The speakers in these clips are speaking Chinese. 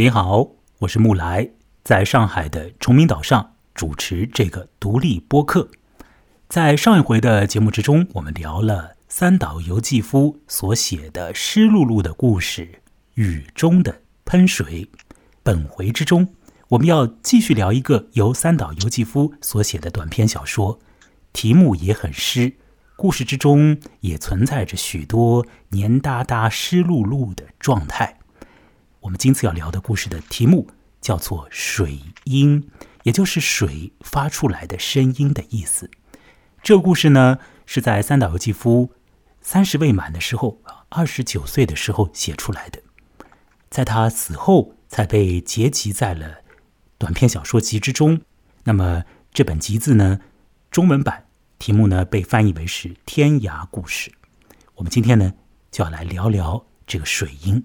你好，我是木来，在上海的崇明岛上主持这个独立播客。在上一回的节目之中，我们聊了三岛由纪夫所写的湿漉漉的故事《雨中的喷水》。本回之中，我们要继续聊一个由三岛由纪夫所写的短篇小说，题目也很湿，故事之中也存在着许多黏哒哒、湿漉漉的状态。我们今次要聊的故事的题目叫做“水音”，也就是水发出来的声音的意思。这个故事呢，是在三岛由纪夫三十未满的时候，二十九岁的时候写出来的，在他死后才被结集在了短篇小说集之中。那么这本集子呢，中文版题目呢被翻译为是《天涯故事》。我们今天呢就要来聊聊这个水音。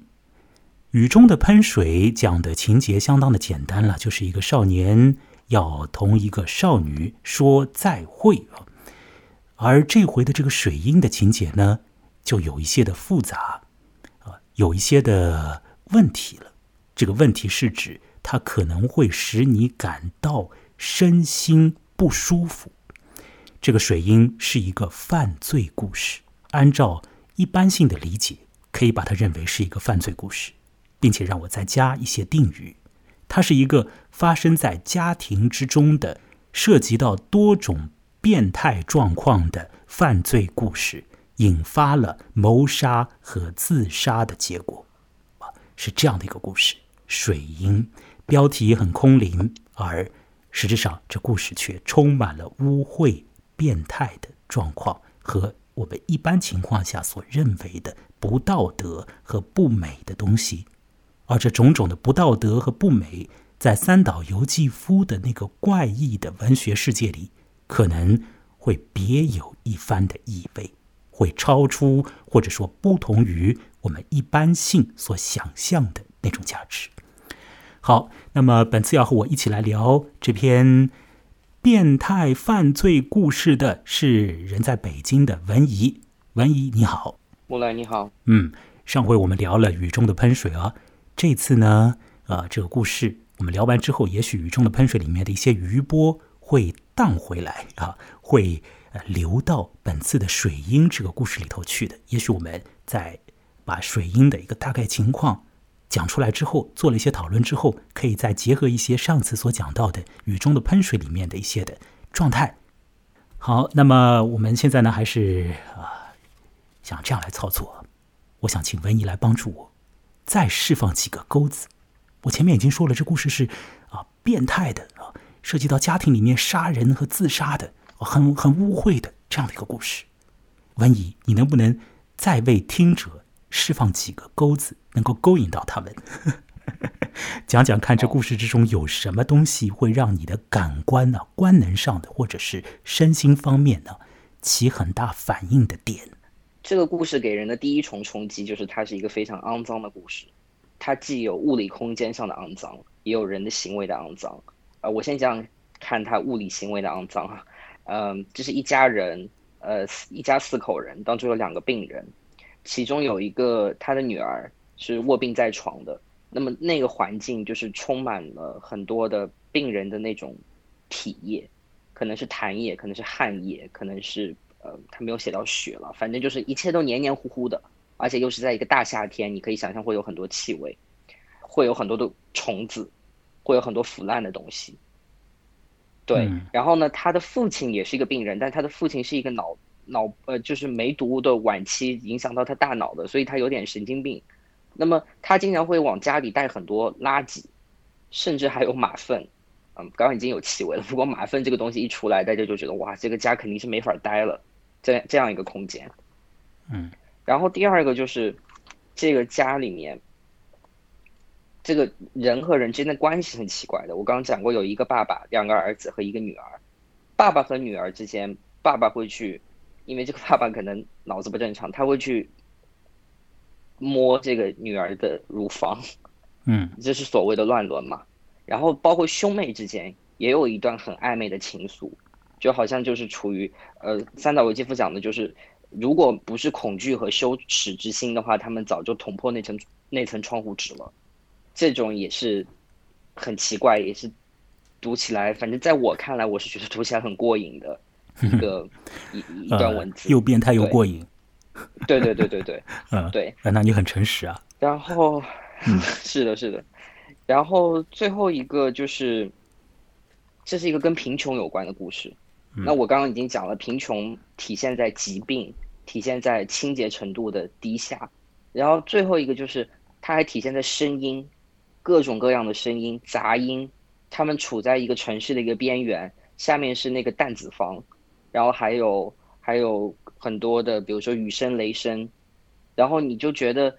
雨中的喷水讲的情节相当的简单了，就是一个少年要同一个少女说再会啊。而这回的这个水音的情节呢，就有一些的复杂啊，有一些的问题了。这个问题是指它可能会使你感到身心不舒服。这个水音是一个犯罪故事，按照一般性的理解，可以把它认为是一个犯罪故事。并且让我再加一些定语，它是一个发生在家庭之中的、涉及到多种变态状况的犯罪故事，引发了谋杀和自杀的结果，啊，是这样的一个故事。水银标题很空灵，而实质上这故事却充满了污秽、变态的状况和我们一般情况下所认为的不道德和不美的东西。而这种种的不道德和不美，在三岛由纪夫的那个怪异的文学世界里，可能会别有一番的意味，会超出或者说不同于我们一般性所想象的那种价值。好，那么本次要和我一起来聊这篇变态犯罪故事的是人在北京的文怡。文怡，你好。木兰，你好。嗯，上回我们聊了雨中的喷水啊。这次呢，呃，这个故事我们聊完之后，也许雨中的喷水里面的一些余波会荡回来啊，会呃流到本次的水音这个故事里头去的。也许我们在把水音的一个大概情况讲出来之后，做了一些讨论之后，可以再结合一些上次所讲到的雨中的喷水里面的一些的状态。好，那么我们现在呢，还是啊，想这样来操作。我想请文怡来帮助我。再释放几个钩子。我前面已经说了，这故事是啊变态的啊，涉及到家庭里面杀人和自杀的，很很污秽的这样的一个故事。文怡，你能不能再为听者释放几个钩子，能够勾引到他们？讲讲看，这故事之中有什么东西会让你的感官呢、官能上的或者是身心方面呢起很大反应的点？这个故事给人的第一重冲击就是它是一个非常肮脏的故事，它既有物理空间上的肮脏，也有人的行为的肮脏。呃，我先讲看他物理行为的肮脏哈，嗯，这是一家人，呃，一家四口人，当中有两个病人，其中有一个他的女儿是卧病在床的，那么那个环境就是充满了很多的病人的那种体液，可能是痰液，可能是汗液，可能是。呃，他没有写到雪了，反正就是一切都黏黏糊糊的，而且又是在一个大夏天，你可以想象会有很多气味，会有很多的虫子，会有很多腐烂的东西。对，然后呢，他的父亲也是一个病人，但他的父亲是一个脑脑呃，就是梅毒的晚期影响到他大脑的，所以他有点神经病。那么他经常会往家里带很多垃圾，甚至还有马粪。嗯，刚刚已经有气味了，不过马粪这个东西一出来，大家就觉得哇，这个家肯定是没法待了。这这样一个空间，嗯，然后第二个就是这个家里面，这个人和人之间的关系很奇怪的。我刚刚讲过，有一个爸爸、两个儿子和一个女儿。爸爸和女儿之间，爸爸会去，因为这个爸爸可能脑子不正常，他会去摸这个女儿的乳房，嗯，这是所谓的乱伦嘛。然后包括兄妹之间也有一段很暧昧的情愫。就好像就是处于呃，三岛由纪夫讲的就是，如果不是恐惧和羞耻之心的话，他们早就捅破那层那层窗户纸了。这种也是很奇怪，也是读起来，反正在我看来，我是觉得读起来很过瘾的一个 一一段文字，又变态又过瘾。对对对对对，嗯，对。那你很诚实啊。然后，是的，是的。然后最后一个就是，这是一个跟贫穷有关的故事。那我刚刚已经讲了，贫穷体现在疾病，体现在清洁程度的低下。然后最后一个就是，它还体现在声音，各种各样的声音、杂音。他们处在一个城市的一个边缘，下面是那个弹子房，然后还有还有很多的，比如说雨声、雷声。然后你就觉得，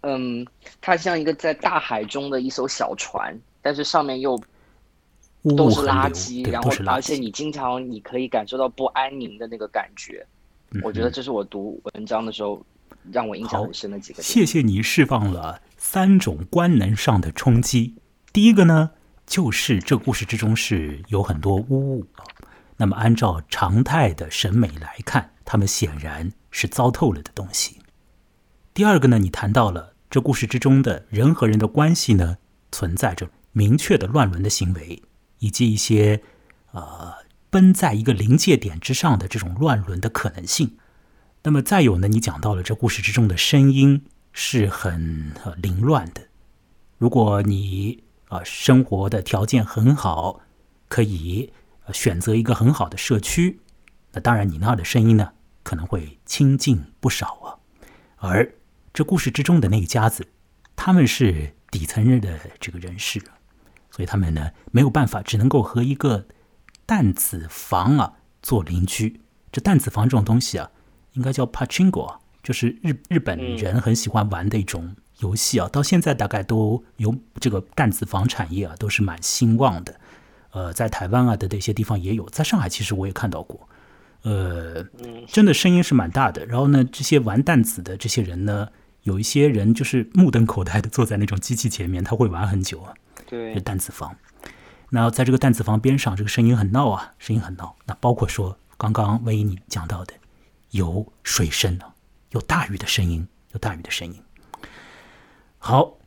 嗯，它像一个在大海中的一艘小船，但是上面又。都是垃圾，然后而且你经常你可以感受到不安宁的那个感觉。我觉得这是我读文章的时候让我印象很深的几个。谢谢你释放了三种官能上的冲击。第一个呢，就是这故事之中是有很多污物啊。那么按照常态的审美来看，他们显然是糟透了的东西。第二个呢，你谈到了这故事之中的人和人的关系呢，存在着明确的乱伦的行为。以及一些，呃，奔在一个临界点之上的这种乱伦的可能性。那么再有呢，你讲到了这故事之中的声音是很凌乱的。如果你啊生活的条件很好，可以选择一个很好的社区，那当然你那儿的声音呢可能会清静不少啊。而这故事之中的那一家子，他们是底层人的这个人士。所以他们呢没有办法，只能够和一个弹子房啊做邻居。这弹子房这种东西啊，应该叫 pachinko，就是日日本人很喜欢玩的一种游戏啊。到现在大概都有这个弹子房产业啊，都是蛮兴旺的。呃，在台湾啊的这些地方也有，在上海其实我也看到过。呃，真的声音是蛮大的。然后呢，这些玩弹子的这些人呢，有一些人就是目瞪口呆的坐在那种机器前面，他会玩很久啊。对，弹子房，那在这个弹子房边上，这个声音很闹啊，声音很闹。那包括说刚刚万一你讲到的，有水声啊，有大雨的声音，有大雨的声音。好，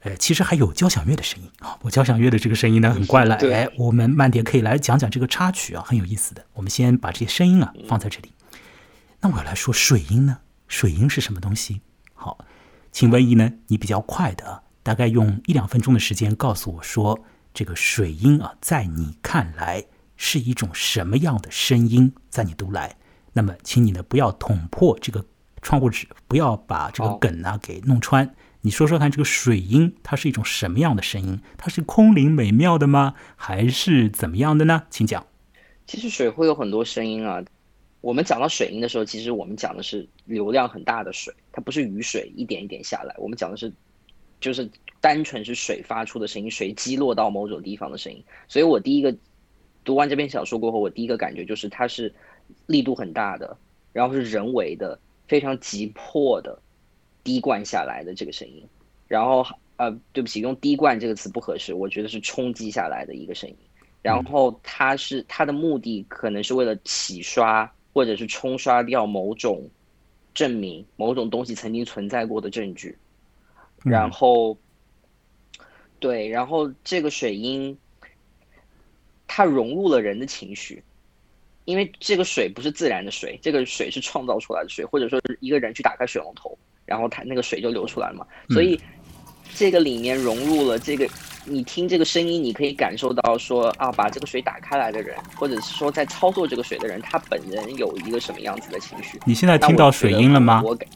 呃，其实还有交响乐的声音啊。我交响乐的这个声音呢，很怪了。哎，我们慢点可以来讲讲这个插曲啊，很有意思的。我们先把这些声音啊放在这里。那我要来说水音呢？水音是什么东西？好，请问一呢，你比较快的。大概用一两分钟的时间告诉我说，这个水音啊，在你看来是一种什么样的声音？在你读来，那么请你呢不要捅破这个窗户纸，不要把这个梗啊给弄穿。你说说看，这个水音它是一种什么样的声音？它是空灵美妙的吗？还是怎么样的呢？请讲。其实水会有很多声音啊。我们讲到水音的时候，其实我们讲的是流量很大的水，它不是雨水一点一点下来。我们讲的是。就是单纯是水发出的声音，水击落到某种地方的声音。所以我第一个读完这篇小说过后，我第一个感觉就是它是力度很大的，然后是人为的、非常急迫的滴灌下来的这个声音。然后呃，对不起，用“滴灌”这个词不合适，我觉得是冲击下来的一个声音。然后它是它的目的可能是为了洗刷或者是冲刷掉某种证明、某种东西曾经存在过的证据。然后，对，然后这个水音，它融入了人的情绪，因为这个水不是自然的水，这个水是创造出来的水，或者说是一个人去打开水龙头，然后它那个水就流出来了嘛。所以这个里面融入了这个，你听这个声音，你可以感受到说啊，把这个水打开来的人，或者是说在操作这个水的人，他本人有一个什么样子的情绪。你现在听到水音了吗？我感。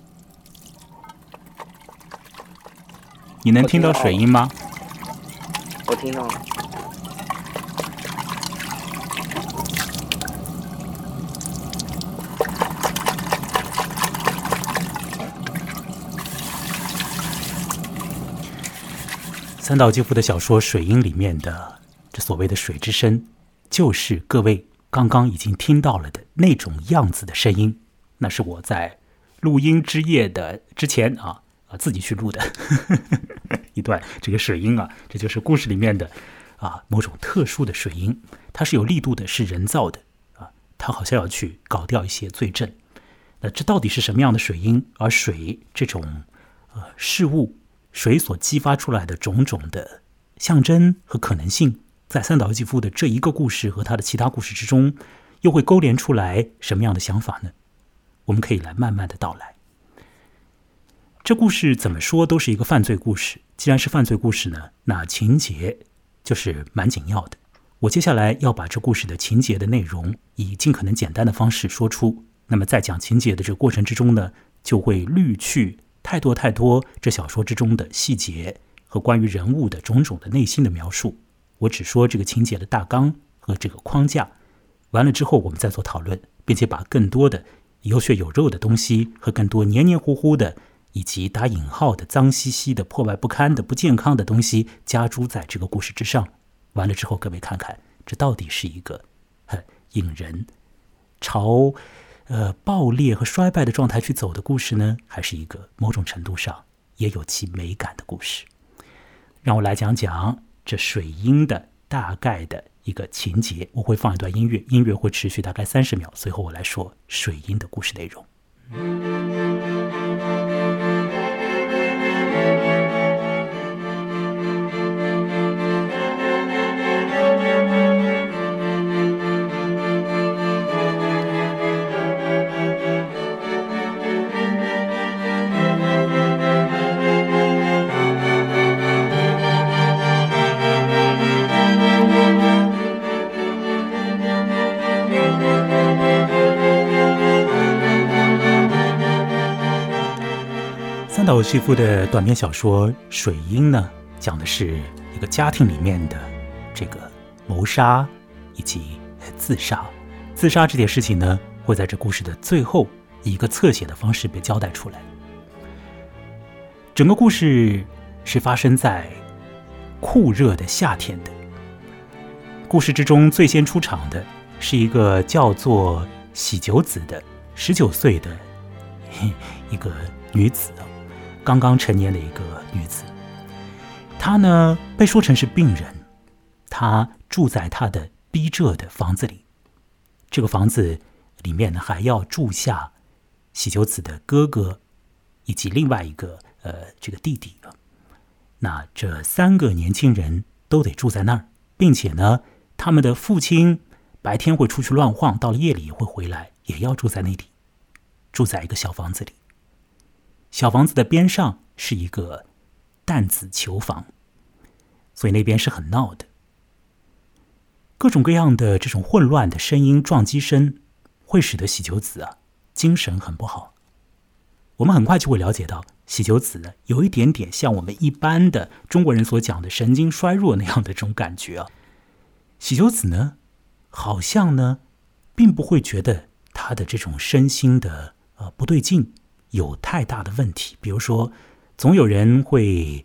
你能听到水音吗？我听到了。三岛纪夫的小说《水音》里面的这所谓的水之声，就是各位刚刚已经听到了的那种样子的声音。那是我在录音之夜的之前啊啊自己去录的呵 呵。一段这个水音啊，这就是故事里面的啊某种特殊的水音，它是有力度的，是人造的啊，它好像要去搞掉一些罪证。那这到底是什么样的水音？而水这种呃事物水所激发出来的种种的象征和可能性，在三岛由纪夫的这一个故事和他的其他故事之中，又会勾连出来什么样的想法呢？我们可以来慢慢的道来。这故事怎么说都是一个犯罪故事。既然是犯罪故事呢，那情节就是蛮紧要的。我接下来要把这故事的情节的内容以尽可能简单的方式说出。那么在讲情节的这个过程之中呢，就会滤去太多太多这小说之中的细节和关于人物的种种的内心的描述。我只说这个情节的大纲和这个框架。完了之后，我们再做讨论，并且把更多的有血有肉的东西和更多黏黏糊糊的。以及打引号的脏兮兮的、破败不堪的、不健康的东西加诸在这个故事之上，完了之后，各位看看，这到底是一个很引人朝呃爆裂和衰败的状态去走的故事呢，还是一个某种程度上也有其美感的故事？让我来讲讲这水音的大概的一个情节。我会放一段音乐，音乐会持续大概三十秒，随后我来说水音的故事内容。岛由纪夫的短篇小说《水音》呢，讲的是一个家庭里面的这个谋杀以及自杀。自杀这件事情呢，会在这故事的最后以一个侧写的方式被交代出来。整个故事是发生在酷热的夏天的。故事之中最先出场的是一个叫做喜久子的十九岁的一个女子。刚刚成年的一个女子，她呢被说成是病人，她住在她的逼仄的房子里，这个房子里面呢还要住下喜久子的哥哥以及另外一个呃这个弟弟啊，那这三个年轻人都得住在那儿，并且呢他们的父亲白天会出去乱晃，到了夜里也会回来，也要住在那里，住在一个小房子里。小房子的边上是一个弹子球房，所以那边是很闹的。各种各样的这种混乱的声音、撞击声，会使得喜球子啊精神很不好。我们很快就会了解到，喜球子呢有一点点像我们一般的中国人所讲的神经衰弱那样的这种感觉啊。喜球子呢，好像呢，并不会觉得他的这种身心的呃不对劲。有太大的问题，比如说，总有人会，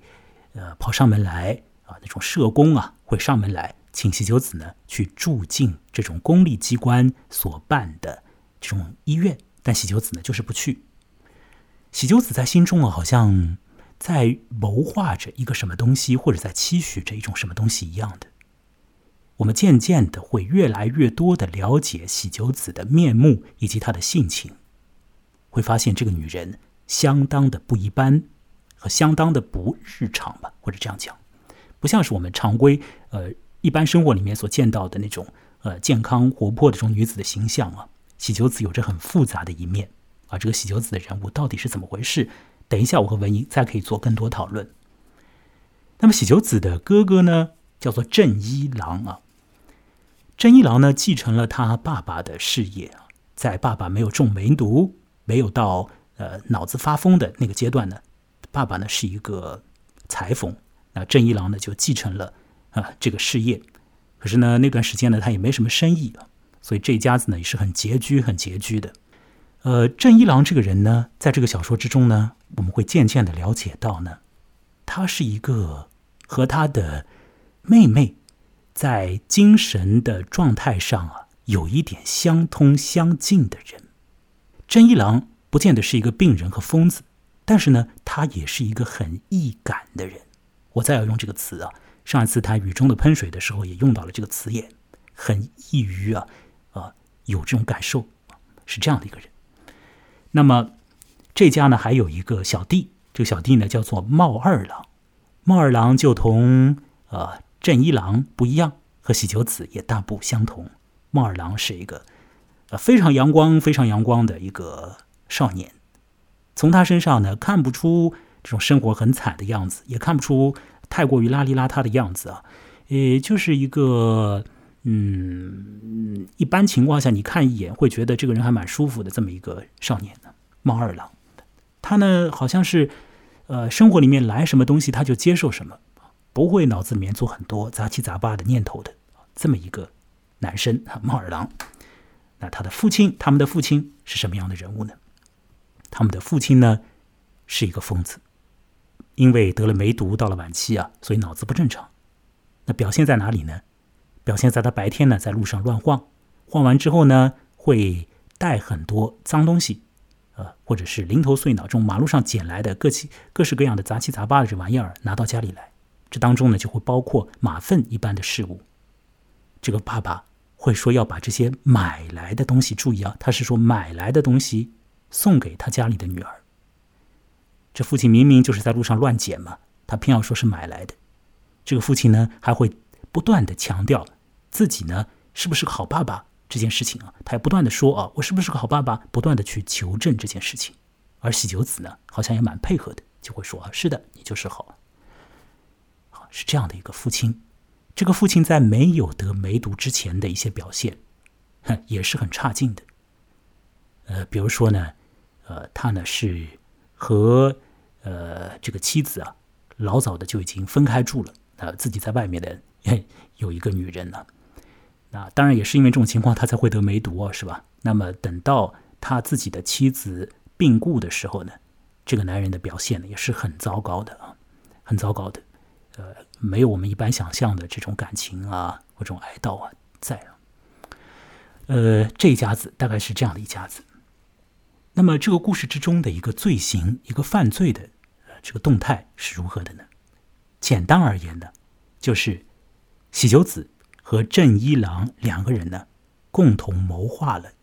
呃，跑上门来啊，那种社工啊，会上门来请喜久子呢去住进这种公立机关所办的这种医院，但喜久子呢就是不去。喜久子在心中啊，好像在谋划着一个什么东西，或者在期许着一种什么东西一样的。我们渐渐的会越来越多的了解喜久子的面目以及她的性情。会发现这个女人相当的不一般，和相当的不日常吧，或者这样讲，不像是我们常规呃一般生活里面所见到的那种呃健康活泼的这种女子的形象啊。喜久子有着很复杂的一面啊，这个喜久子的人物到底是怎么回事？等一下我和文英再可以做更多讨论。那么喜久子的哥哥呢，叫做正一郎啊。正一郎呢，继承了他爸爸的事业啊，在爸爸没有中梅毒。没有到呃脑子发疯的那个阶段呢，爸爸呢是一个裁缝，那正一郎呢就继承了啊这个事业，可是呢那段时间呢他也没什么生意啊，所以这一家子呢也是很拮据很拮据的。呃，正一郎这个人呢，在这个小说之中呢，我们会渐渐的了解到呢，他是一个和他的妹妹在精神的状态上啊有一点相通相近的人。真一郎不见得是一个病人和疯子，但是呢，他也是一个很易感的人。我再要用这个词啊，上一次他雨中的喷水的时候也用到了这个词眼，很易于啊啊有这种感受，是这样的一个人。那么这家呢还有一个小弟这个小弟呢叫做茂二郎。茂二郎就同呃正一郎不一样，和喜久子也大不相同。茂二郎是一个非常阳光、非常阳光的一个少年，从他身上呢看不出这种生活很惨的样子，也看不出太过于邋里邋遢的样子啊，也就是一个。嗯，一般情况下，你看一眼会觉得这个人还蛮舒服的，这么一个少年呢，猫二郎，他呢好像是，呃，生活里面来什么东西他就接受什么，不会脑子里面做很多杂七杂八的念头的，这么一个男生啊，猫二郎。那他的父亲，他们的父亲是什么样的人物呢？他们的父亲呢是一个疯子，因为得了梅毒，到了晚期啊，所以脑子不正常。那表现在哪里呢？表现在他白天呢，在路上乱晃，晃完之后呢，会带很多脏东西，呃，或者是零头碎脑这种马路上捡来的各起各式各样的杂七杂八的这玩意儿拿到家里来，这当中呢就会包括马粪一般的事物。这个爸爸会说要把这些买来的东西，注意啊，他是说买来的东西送给他家里的女儿。这父亲明明就是在路上乱捡嘛，他偏要说是买来的。这个父亲呢还会不断的强调。自己呢是不是个好爸爸这件事情啊，他也不断的说啊，我是不是个好爸爸，不断的去求证这件事情。而喜久子呢，好像也蛮配合的，就会说啊，是的，你就是好，好是这样的一个父亲。这个父亲在没有得梅毒之前的一些表现，哼，也是很差劲的。呃，比如说呢，呃，他呢是和呃这个妻子啊，老早的就已经分开住了，呃，自己在外面的 有一个女人呢。那当然也是因为这种情况，他才会得梅毒啊，是吧？那么等到他自己的妻子病故的时候呢，这个男人的表现呢也是很糟糕的啊，很糟糕的，呃，没有我们一般想象的这种感情啊，或这种哀悼啊在啊。呃，这一家子大概是这样的一家子。那么这个故事之中的一个罪行、一个犯罪的呃这个动态是如何的呢？简单而言呢，就是喜久子。和正一郎两个人呢，共同谋划了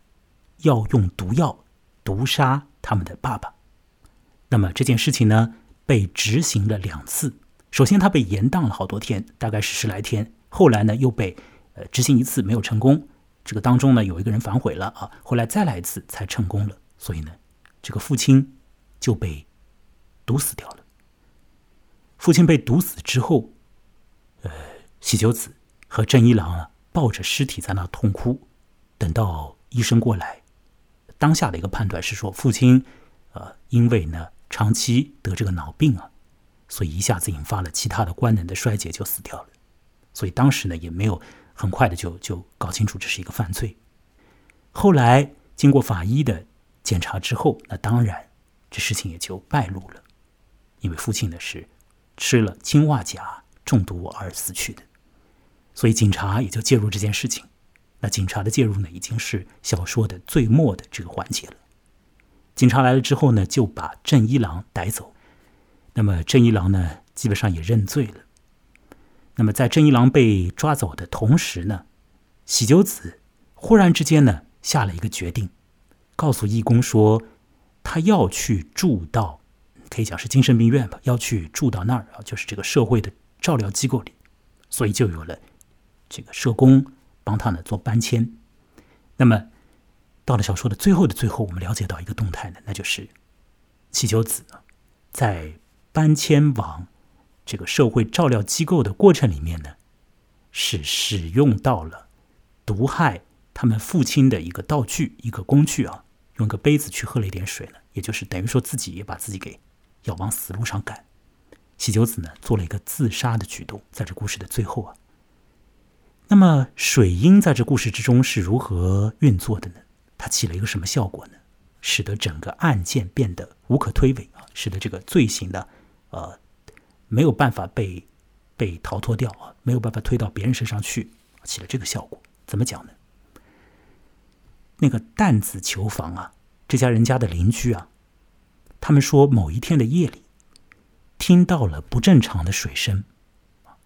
要用毒药毒杀他们的爸爸。那么这件事情呢，被执行了两次。首先，他被延宕了好多天，大概是十来天。后来呢，又被呃执行一次没有成功。这个当中呢，有一个人反悔了啊，后来再来一次才成功了。所以呢，这个父亲就被毒死掉了。父亲被毒死之后，呃，喜久子。和正一郎啊抱着尸体在那痛哭，等到医生过来，当下的一个判断是说，父亲，呃，因为呢长期得这个脑病啊，所以一下子引发了其他的官能的衰竭，就死掉了。所以当时呢也没有很快的就就搞清楚这是一个犯罪。后来经过法医的检查之后，那当然这事情也就败露了，因为父亲呢是吃了氰化钾中毒而死去的。所以警察也就介入这件事情。那警察的介入呢，已经是小说的最末的这个环节了。警察来了之后呢，就把正一郎逮走。那么郑一郎呢，基本上也认罪了。那么在郑一郎被抓走的同时呢，喜久子忽然之间呢，下了一个决定，告诉义工说，他要去住到，可以讲是精神病院吧，要去住到那儿啊，就是这个社会的照料机构里。所以就有了。这个社工帮他呢做搬迁，那么到了小说的最后的最后，我们了解到一个动态呢，那就是喜久子在搬迁往这个社会照料机构的过程里面呢，是使用到了毒害他们父亲的一个道具、一个工具啊，用个杯子去喝了一点水呢，也就是等于说自己也把自己给要往死路上赶。喜久子呢做了一个自杀的举动，在这故事的最后啊。那么水银在这故事之中是如何运作的呢？它起了一个什么效果呢？使得整个案件变得无可推诿啊，使得这个罪行的呃没有办法被被逃脱掉啊，没有办法推到别人身上去，起了这个效果。怎么讲呢？那个弹子球房啊，这家人家的邻居啊，他们说某一天的夜里听到了不正常的水声。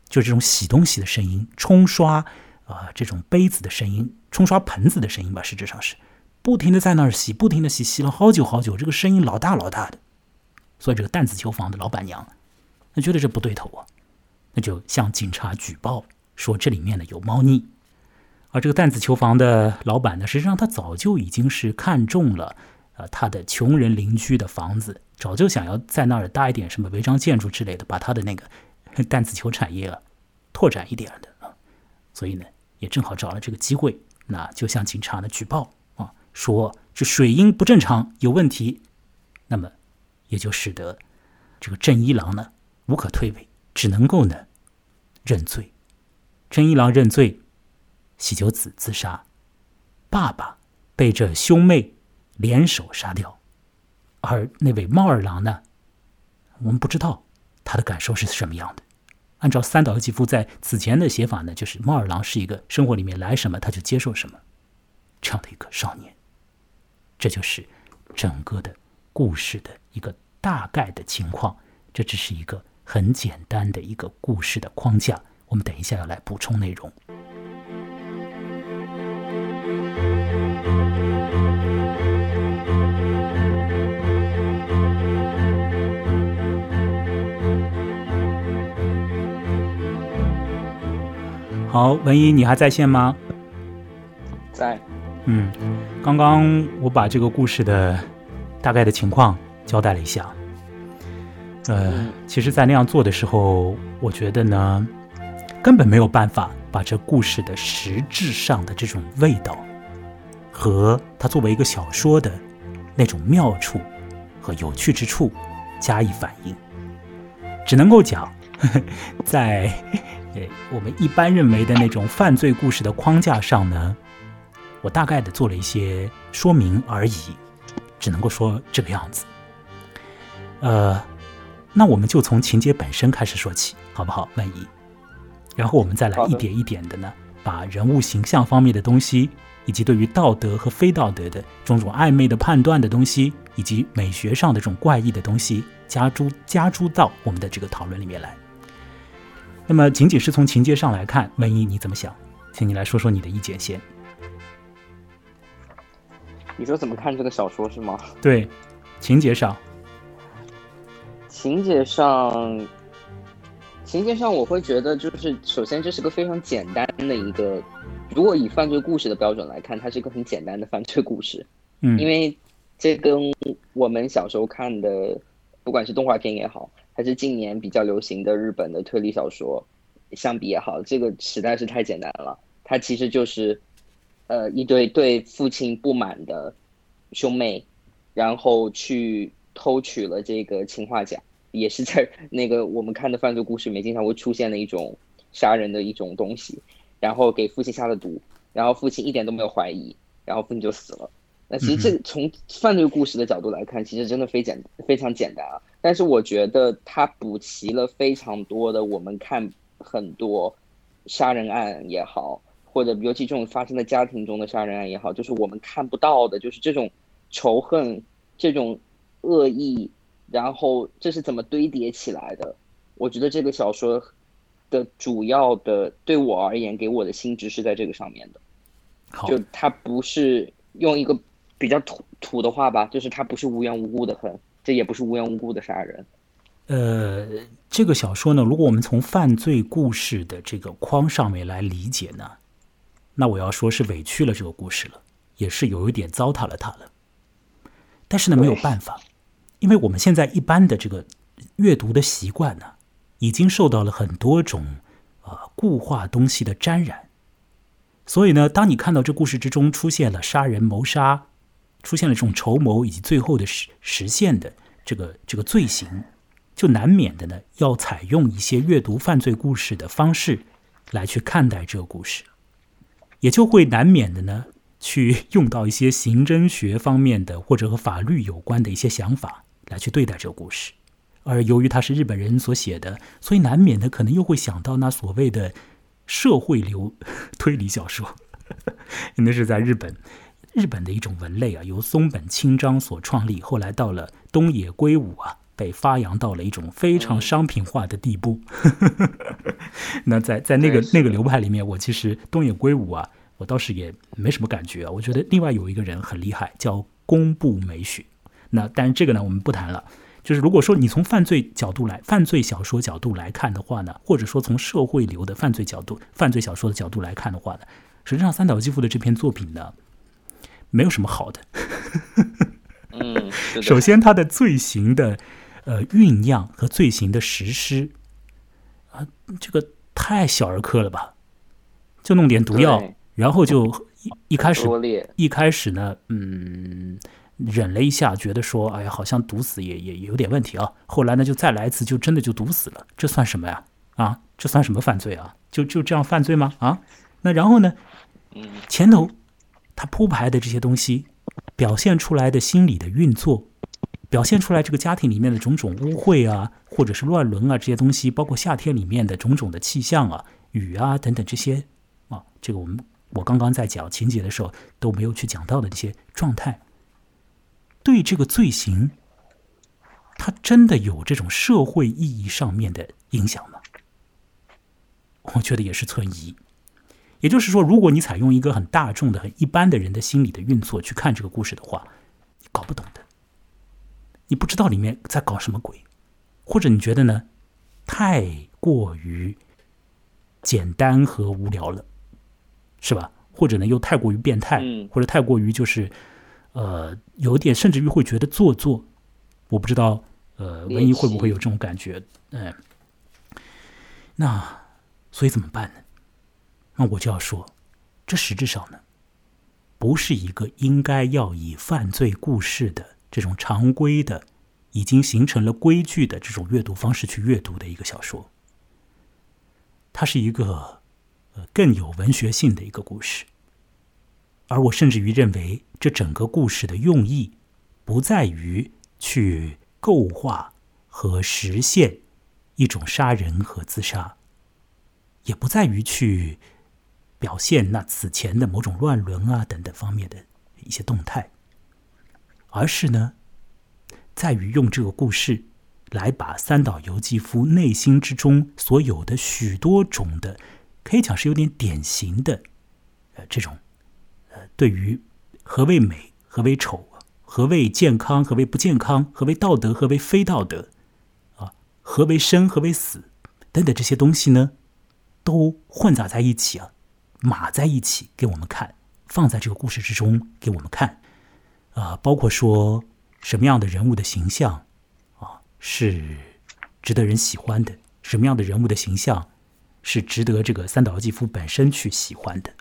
就这种洗东西的声音，冲刷啊，这种杯子的声音，冲刷盆子的声音吧，实质上是不停的在那儿洗，不停的洗，洗了好久好久，这个声音老大老大的。所以这个弹子球房的老板娘，那觉得这不对头啊，那就向警察举报说这里面呢有猫腻。而这个弹子球房的老板呢，实际上他早就已经是看中了，呃，他的穷人邻居的房子，早就想要在那儿搭一点什么违章建筑之类的，把他的那个 弹子球产业啊拓展一点的啊。所以呢，也正好找了这个机会，那就向警察呢举报啊，说这水银不正常，有问题。那么也就使得这个郑一郎呢无可退诿，只能够呢认罪。郑一郎认罪。喜久子自杀，爸爸被这兄妹联手杀掉，而那位猫二郎呢？我们不知道他的感受是什么样的。按照三岛由纪夫在此前的写法呢，就是猫二郎是一个生活里面来什么他就接受什么这样的一个少年。这就是整个的故事的一个大概的情况。这只是一个很简单的一个故事的框架。我们等一下要来补充内容。好，文一，你还在线吗？在。嗯，刚刚我把这个故事的大概的情况交代了一下。呃，其实，在那样做的时候，我觉得呢，根本没有办法把这故事的实质上的这种味道和它作为一个小说的那种妙处和有趣之处加以反映，只能够讲呵呵 在。呃我们一般认为的那种犯罪故事的框架上呢，我大概的做了一些说明而已，只能够说这个样子。呃，那我们就从情节本身开始说起，好不好？万一，然后我们再来一点一点的呢，把人物形象方面的东西，以及对于道德和非道德的种种暧昧的判断的东西，以及美学上的这种怪异的东西，加诸加诸到我们的这个讨论里面来。那么，仅仅是从情节上来看，文一你怎么想？请你来说说你的意见先。你说怎么看这个小说是吗？对，情节上，情节上，情节上，我会觉得就是，首先这是个非常简单的一个，如果以犯罪故事的标准来看，它是一个很简单的犯罪故事。嗯，因为这跟我们小时候看的，不管是动画片也好。还是近年比较流行的日本的推理小说，相比也好，这个实在是太简单了。它其实就是，呃，一对对父亲不满的兄妹，然后去偷取了这个氰化钾，也是在 那个我们看的犯罪故事里面经常会出现的一种杀人的一种东西，然后给父亲下了毒，然后父亲一点都没有怀疑，然后父亲就死了。那其实这从犯罪故事的角度来看，其实真的非简非常简单啊。但是我觉得它补齐了非常多的我们看很多杀人案也好，或者尤其这种发生在家庭中的杀人案也好，就是我们看不到的，就是这种仇恨、这种恶意，然后这是怎么堆叠起来的？我觉得这个小说的主要的对我而言，给我的心智是在这个上面的。就它不是用一个。比较土土的话吧，就是它不是无缘无故的恨，这也不是无缘无故的杀人。呃，这个小说呢，如果我们从犯罪故事的这个框上面来理解呢，那我要说是委屈了这个故事了，也是有一点糟蹋了它了。但是呢，没有办法，因为我们现在一般的这个阅读的习惯呢，已经受到了很多种啊固化东西的沾染，所以呢，当你看到这故事之中出现了杀人谋杀。出现了这种筹谋以及最后的实实现的这个这个罪行，就难免的呢要采用一些阅读犯罪故事的方式来去看待这个故事，也就会难免的呢去用到一些刑侦学方面的或者和法律有关的一些想法来去对待这个故事。而由于它是日本人所写的，所以难免的可能又会想到那所谓的社会流 推理小说，那是在日本。日本的一种文类啊，由松本清张所创立，后来到了东野圭吾啊，被发扬到了一种非常商品化的地步。那在在那个那个流派里面，我其实东野圭吾啊，我倒是也没什么感觉啊。我觉得另外有一个人很厉害，叫宫部美雪。那但是这个呢，我们不谈了。就是如果说你从犯罪角度来，犯罪小说角度来看的话呢，或者说从社会流的犯罪角度、犯罪小说的角度来看的话呢，实际上三岛由纪夫的这篇作品呢，没有什么好的。嗯，首先他的罪行的呃酝酿和罪行的实施啊，这个太小儿科了吧？就弄点毒药，然后就一一开始一开始呢，嗯。忍了一下，觉得说：“哎呀，好像毒死也也有点问题啊。”后来呢，就再来一次，就真的就毒死了。这算什么呀？啊，这算什么犯罪啊？就就这样犯罪吗？啊？那然后呢？前头他铺排的这些东西，表现出来的心理的运作，表现出来这个家庭里面的种种污秽啊，或者是乱伦啊这些东西，包括夏天里面的种种的气象啊、雨啊等等这些啊，这个我们我刚刚在讲情节的时候都没有去讲到的这些状态。对这个罪行，它真的有这种社会意义上面的影响吗？我觉得也是存疑。也就是说，如果你采用一个很大众的、很一般的人的心理的运作去看这个故事的话，你搞不懂的，你不知道里面在搞什么鬼，或者你觉得呢，太过于简单和无聊了，是吧？或者呢，又太过于变态，或者太过于就是。呃，有点甚至于会觉得做作，我不知道，呃，文艺会不会有这种感觉？嗯，那所以怎么办呢？那我就要说，这实质上呢，不是一个应该要以犯罪故事的这种常规的、已经形成了规矩的这种阅读方式去阅读的一个小说，它是一个呃更有文学性的一个故事。而我甚至于认为，这整个故事的用意，不在于去构画和实现一种杀人和自杀，也不在于去表现那此前的某种乱伦啊等等方面的一些动态，而是呢，在于用这个故事来把三岛由纪夫内心之中所有的许多种的，可以讲是有点典型的，呃，这种。对于何为美、何为丑、何为健康、何为不健康、何为道德、何为非道德，啊，何为生、何为死等等这些东西呢，都混杂在一起啊，码在一起给我们看，放在这个故事之中给我们看，啊，包括说什么样的人物的形象啊是值得人喜欢的，什么样的人物的形象是值得这个三岛由纪夫本身去喜欢的。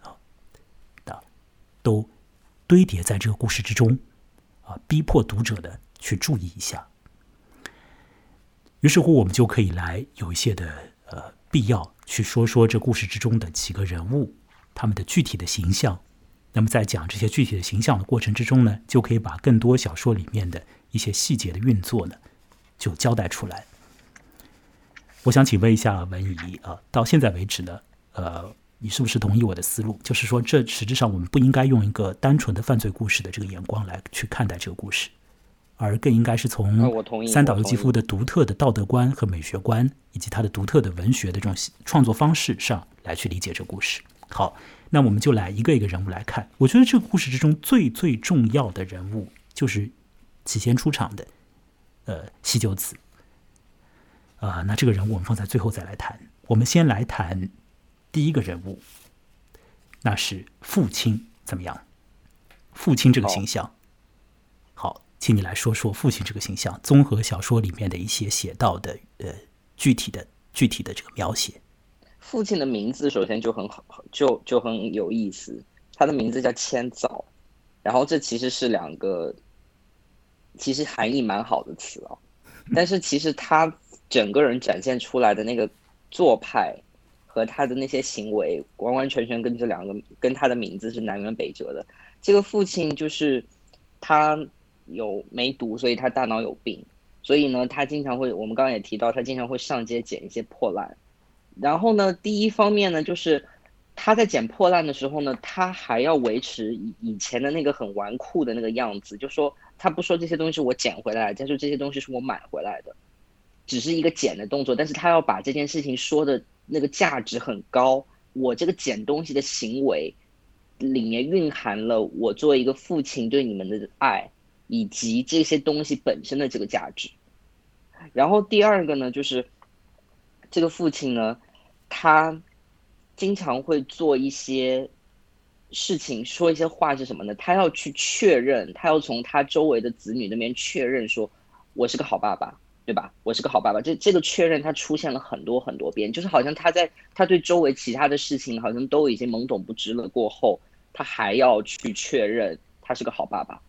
都堆叠在这个故事之中，啊，逼迫读者呢去注意一下。于是乎，我们就可以来有一些的呃必要去说说这故事之中的几个人物，他们的具体的形象。那么在讲这些具体的形象的过程之中呢，就可以把更多小说里面的一些细节的运作呢，就交代出来。我想请问一下文怡啊，到现在为止呢，呃。你是不是同意我的思路？就是说，这实质上我们不应该用一个单纯的犯罪故事的这个眼光来去看待这个故事，而更应该是从三岛由纪夫的独特的道德观和美学观，以及他的独特的文学的这种创作方式上来去理解这个故事。好，那我们就来一个一个人物来看。我觉得这个故事之中最最重要的人物就是起先出场的，呃，西九子。啊，那这个人物我们放在最后再来谈。我们先来谈。第一个人物，那是父亲，怎么样？父亲这个形象，好，请你来说说父亲这个形象，综合小说里面的一些写到的呃具体的具体的这个描写。父亲的名字首先就很好，就就很有意思，他的名字叫千早，然后这其实是两个其实含义蛮好的词啊，但是其实他整个人展现出来的那个做派。和他的那些行为完完全全跟这两个跟他的名字是南辕北辙的。这个父亲就是他有梅毒，所以他大脑有病，所以呢，他经常会我们刚刚也提到，他经常会上街捡一些破烂。然后呢，第一方面呢，就是他在捡破烂的时候呢，他还要维持以以前的那个很纨绔的那个样子，就说他不说这些东西是我捡回来，他说这些东西是我买回来的，只是一个捡的动作，但是他要把这件事情说的。那个价值很高，我这个捡东西的行为里面蕴含了我作为一个父亲对你们的爱，以及这些东西本身的这个价值。然后第二个呢，就是这个父亲呢，他经常会做一些事情，说一些话是什么呢？他要去确认，他要从他周围的子女那边确认，说我是个好爸爸，对吧？我是个好爸爸。这这个确认他出现了很多很多遍，就是好像他在他对周围其他的事情好像都已经懵懂不知了，过后他还要去确认他是个好爸爸。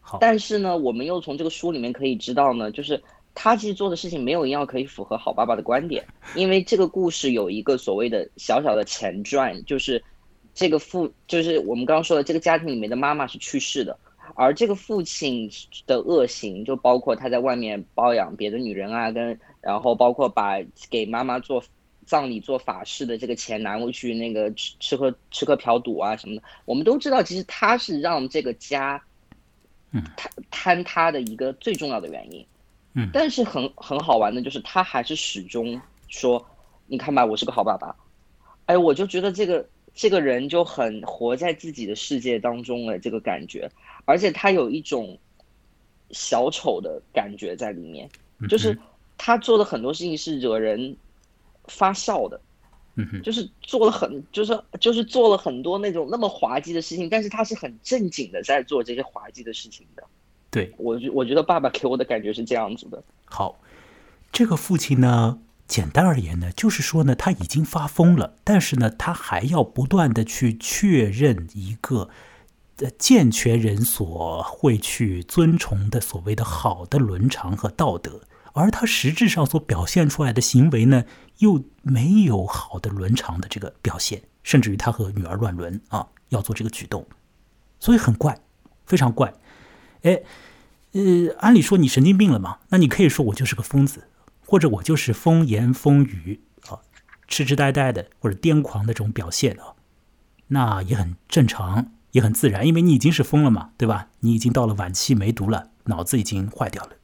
好，但是呢，我们又从这个书里面可以知道呢，就是他其实做的事情没有一样可以符合好爸爸的观点，因为这个故事有一个所谓的小小的前传，就是这个父，就是我们刚刚说的这个家庭里面的妈妈是去世的，而这个父亲的恶行就包括他在外面包养别的女人啊，跟然后包括把给妈妈做葬礼做法事的这个钱拿过去那个吃吃喝吃喝嫖赌啊什么的，我们都知道，其实他是让这个家。嗯，坍坍塌的一个最重要的原因，嗯，但是很很好玩的就是他还是始终说，你看吧，我是个好爸爸，哎，我就觉得这个这个人就很活在自己的世界当中了这个感觉，而且他有一种小丑的感觉在里面，就是他做的很多事情是惹人发笑的。就是做了很，就是就是做了很多那种那么滑稽的事情，但是他是很正经的在做这些滑稽的事情的。对我，我觉得爸爸给我的感觉是这样子的。好，这个父亲呢，简单而言呢，就是说呢，他已经发疯了，但是呢，他还要不断的去确认一个呃健全人所会去尊崇的所谓的好的伦常和道德。而他实质上所表现出来的行为呢，又没有好的伦常的这个表现，甚至于他和女儿乱伦啊，要做这个举动，所以很怪，非常怪。哎，呃，按理说你神经病了嘛？那你可以说我就是个疯子，或者我就是风言风语啊，痴痴呆呆的或者癫狂的这种表现啊，那也很正常，也很自然，因为你已经是疯了嘛，对吧？你已经到了晚期梅毒了，脑子已经坏掉了。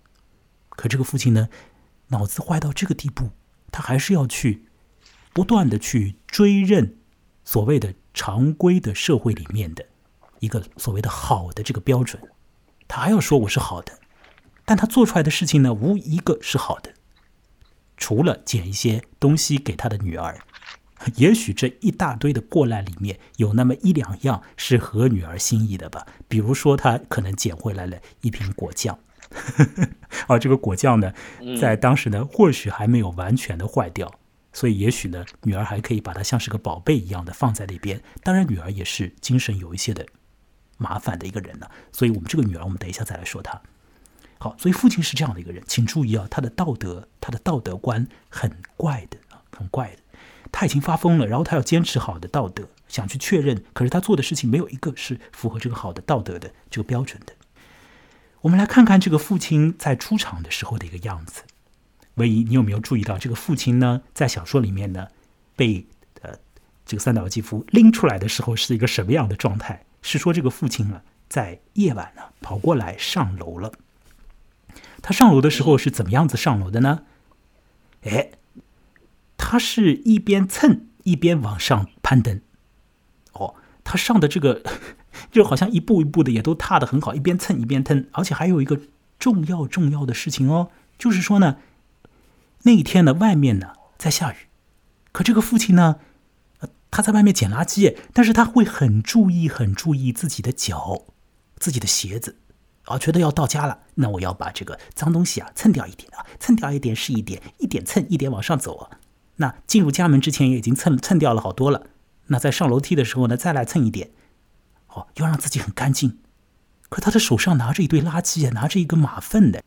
可这个父亲呢，脑子坏到这个地步，他还是要去不断的去追认所谓的常规的社会里面的一个所谓的好的这个标准，他还要说我是好的，但他做出来的事情呢，无一个是好的，除了捡一些东西给他的女儿，也许这一大堆的过来里面有那么一两样是合女儿心意的吧，比如说他可能捡回来了一瓶果酱。而这个果酱呢，在当时呢，或许还没有完全的坏掉，所以也许呢，女儿还可以把它像是个宝贝一样的放在那边。当然，女儿也是精神有一些的麻烦的一个人呢，所以我们这个女儿，我们等一下再来说她。好，所以父亲是这样的一个人，请注意啊，他的道德，他的道德观很怪的啊，很怪的。他已经发疯了，然后他要坚持好的道德，想去确认，可是他做的事情没有一个是符合这个好的道德的这个标准的。我们来看看这个父亲在出场的时候的一个样子。唯一，你有没有注意到这个父亲呢？在小说里面呢，被呃这个三岛由纪夫拎出来的时候是一个什么样的状态？是说这个父亲呢，在夜晚呢跑过来上楼了。他上楼的时候是怎么样子上楼的呢？哎，他是一边蹭一边往上攀登。哦，他上的这个。就好像一步一步的也都踏得很好，一边蹭一边蹬，而且还有一个重要重要的事情哦，就是说呢，那一天呢，外面呢在下雨，可这个父亲呢，他在外面捡垃圾，但是他会很注意、很注意自己的脚、自己的鞋子，啊，觉得要到家了，那我要把这个脏东西啊蹭掉一点啊，蹭掉一点是一点，一点蹭一点往上走啊。那进入家门之前也已经蹭蹭掉了好多了，那在上楼梯的时候呢，再来蹭一点。哦，要让自己很干净，可他的手上拿着一堆垃圾啊，拿着一个马粪的。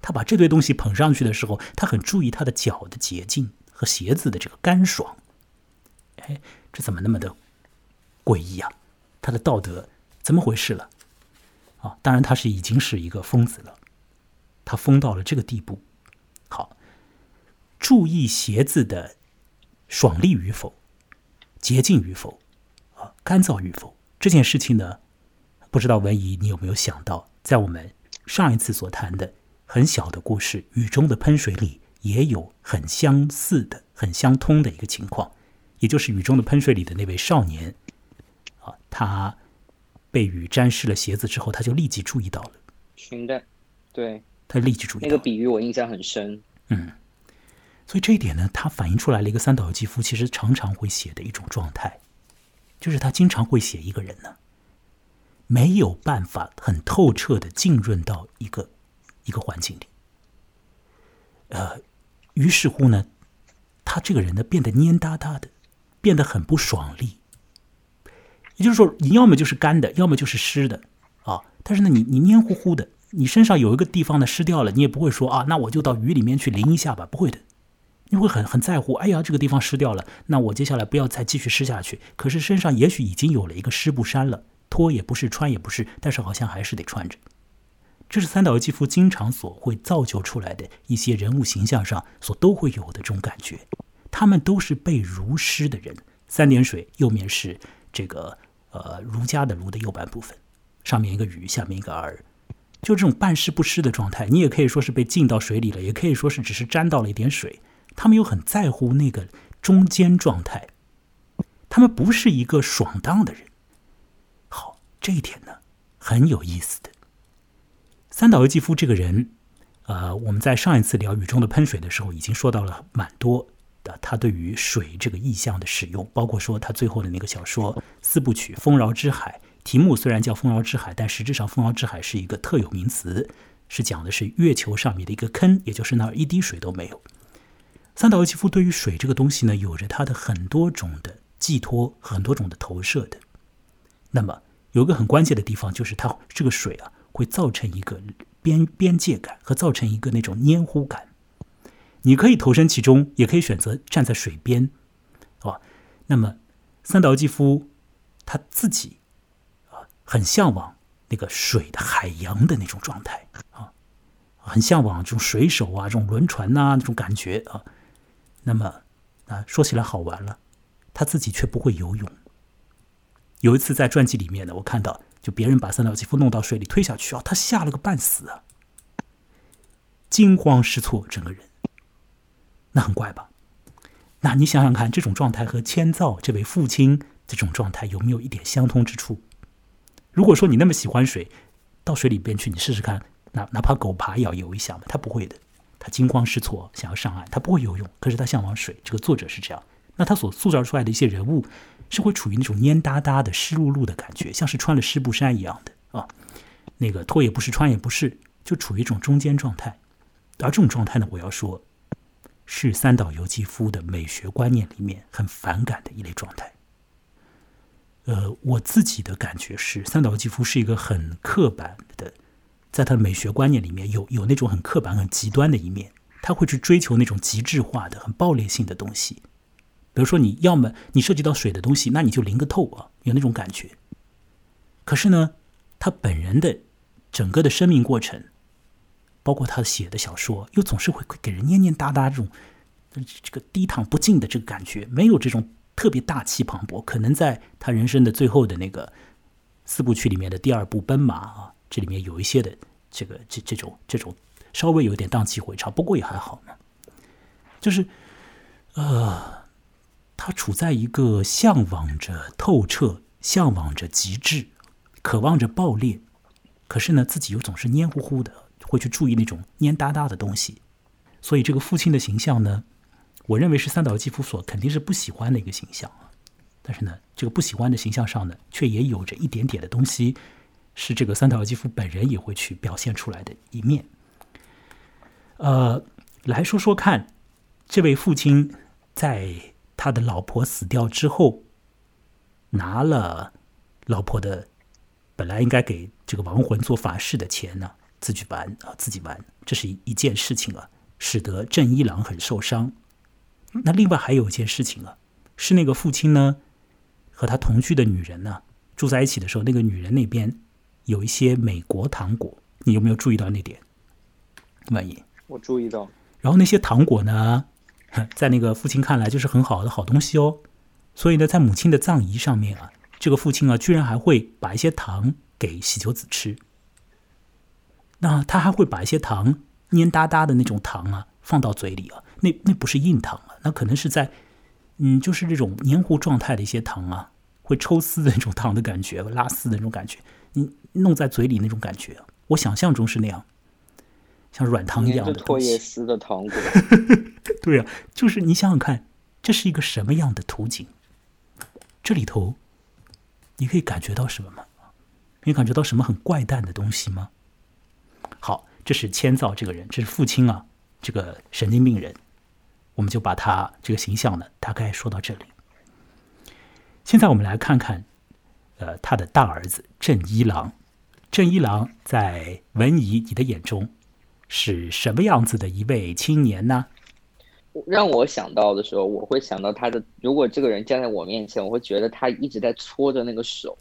他把这堆东西捧上去的时候，他很注意他的脚的洁净和鞋子的这个干爽。哎，这怎么那么的诡异啊？他的道德怎么回事了？啊，当然他是已经是一个疯子了，他疯到了这个地步。好，注意鞋子的爽利与否，洁净与否，啊，干燥与否。这件事情呢，不知道文怡你有没有想到，在我们上一次所谈的很小的故事《雨中的喷水》里，也有很相似的、很相通的一个情况，也就是《雨中的喷水》里的那位少年，啊，他被雨沾湿了鞋子之后，他就立即注意到了。寻的，对，他立即注意到那个比喻我印象很深。嗯，所以这一点呢，它反映出来了一个三岛由纪夫其实常常会写的一种状态，就是他经常会写一个人呢，没有办法很透彻的浸润到一个一个环境里，呃，于是乎呢，他这个人呢变得蔫哒哒的，变得很不爽利。也就是说，你要么就是干的，要么就是湿的啊。但是呢，你你黏糊糊的，你身上有一个地方呢湿掉了，你也不会说啊，那我就到雨里面去淋一下吧，不会的，你会很很在乎。哎呀，这个地方湿掉了，那我接下来不要再继续湿下去。可是身上也许已经有了一个湿布衫了，脱也不是，穿也不是，但是好像还是得穿着。这是三岛由纪夫经常所会造就出来的一些人物形象上所都会有的这种感觉。他们都是被如湿的人。三点水，右面是这个。呃，儒家的儒的右半部分，上面一个雨，下面一个儿，就这种半湿不湿的状态，你也可以说是被浸到水里了，也可以说是只是沾到了一点水。他们又很在乎那个中间状态，他们不是一个爽当的人。好，这一点呢很有意思的。三岛由纪夫这个人，呃，我们在上一次聊《雨中的喷水》的时候，已经说到了蛮多。的他对于水这个意象的使用，包括说他最后的那个小说四部曲《丰饶之海》，题目虽然叫《丰饶之海》，但实质上“丰饶之海”是一个特有名词，是讲的是月球上面的一个坑，也就是那儿一滴水都没有。三岛由纪夫对于水这个东西呢，有着他的很多种的寄托，很多种的投射的。那么有个很关键的地方，就是它这个水啊，会造成一个边边界感和造成一个那种黏糊感。你可以投身其中，也可以选择站在水边，啊，那么三岛由纪夫他自己啊，很向往那个水的海洋的那种状态啊，很向往这种水手啊，这种轮船呐那种感觉啊。那么啊，说起来好玩了，他自己却不会游泳。有一次在传记里面呢，我看到就别人把三岛由纪夫弄到水里推下去啊，他吓了个半死啊，惊慌失措，整个人。那很怪吧？那你想想看，这种状态和千造这位父亲这种状态有没有一点相通之处？如果说你那么喜欢水，到水里边去，你试试看，哪哪怕狗爬也要游一下嘛。他不会的，他惊慌失措，想要上岸，他不会游泳，可是他向往水。这个作者是这样，那他所塑造出来的一些人物，是会处于那种蔫哒哒的、湿漉漉的感觉，像是穿了湿布衫一样的啊。那个脱也不是，穿也不是，就处于一种中间状态。而这种状态呢，我要说。是三岛由纪夫的美学观念里面很反感的一类状态。呃，我自己的感觉是，三岛由纪夫是一个很刻板的，在他的美学观念里面有有那种很刻板、很极端的一面，他会去追求那种极致化的、很暴烈性的东西。比如说，你要么你涉及到水的东西，那你就淋个透啊，有那种感觉。可是呢，他本人的整个的生命过程。包括他写的小说，又总是会给人黏黏哒哒这种这个低淌不尽的这个感觉，没有这种特别大气磅礴。可能在他人生的最后的那个四部曲里面的第二部《奔马》啊，这里面有一些的这个这这种这种稍微有点荡气回肠，不过也还好呢。就是呃，他处在一个向往着透彻、向往着极致、渴望着爆裂，可是呢，自己又总是黏糊糊的。会去注意那种黏哒哒的东西，所以这个父亲的形象呢，我认为是三岛纪夫所肯定是不喜欢的一个形象。但是呢，这个不喜欢的形象上呢，却也有着一点点的东西，是这个三岛由纪夫本人也会去表现出来的一面。呃，来说说看，这位父亲在他的老婆死掉之后，拿了老婆的本来应该给这个亡魂做法事的钱呢。自己玩啊，自己玩，这是一一件事情啊，使得正一郎很受伤。那另外还有一件事情啊，是那个父亲呢和他同居的女人呢住在一起的时候，那个女人那边有一些美国糖果，你有没有注意到那点？万一我注意到。然后那些糖果呢，在那个父亲看来就是很好的好东西哦。所以呢，在母亲的葬仪上面啊，这个父亲啊，居然还会把一些糖给喜久子吃。那他还会把一些糖黏哒哒的那种糖啊放到嘴里啊，那那不是硬糖啊，那可能是在，嗯，就是这种黏糊状态的一些糖啊，会抽丝的那种糖的感觉，拉丝的那种感觉，你弄在嘴里那种感觉，我想象中是那样。像软糖一样的唾液丝的糖果。对啊，就是你想想看，这是一个什么样的图景？这里头你可以感觉到什么吗？你感觉到什么很怪诞的东西吗？好，这是千造这个人，这是父亲啊，这个神经病人，我们就把他这个形象呢大概说到这里。现在我们来看看，呃，他的大儿子正一郎。正一郎在文怡你的眼中是什么样子的一位青年呢？让我想到的时候，我会想到他的。如果这个人站在我面前，我会觉得他一直在搓着那个手，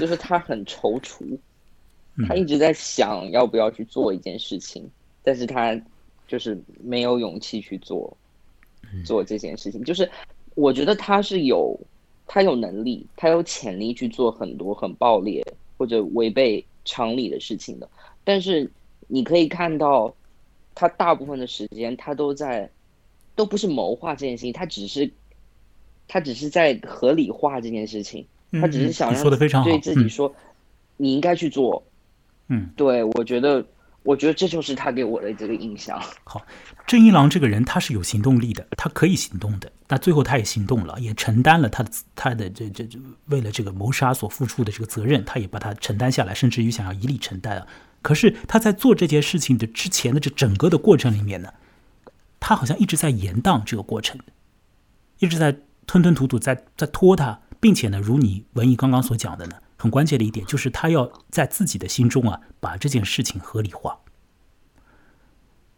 就是他很踌躇，他一直在想要不要去做一件事情，但是他就是没有勇气去做做这件事情。就是我觉得他是有。他有能力，他有潜力去做很多很暴烈或者违背常理的事情的。但是你可以看到，他大部分的时间他都在，都不是谋划这件事情，他只是，他只是在合理化这件事情。他只是想让对自己说，你应该去做。嗯，对我觉得。我觉得这就是他给我的这个印象。好，正一郎这个人他是有行动力的，他可以行动的。那最后他也行动了，也承担了他的他的这这这为了这个谋杀所付出的这个责任，他也把他承担下来，甚至于想要一力承担。可是他在做这件事情的之前的这整个的过程里面呢，他好像一直在延宕这个过程，一直在吞吞吐吐，在在拖他，并且呢，如你文艺刚刚所讲的呢。很关键的一点就是，他要在自己的心中啊，把这件事情合理化。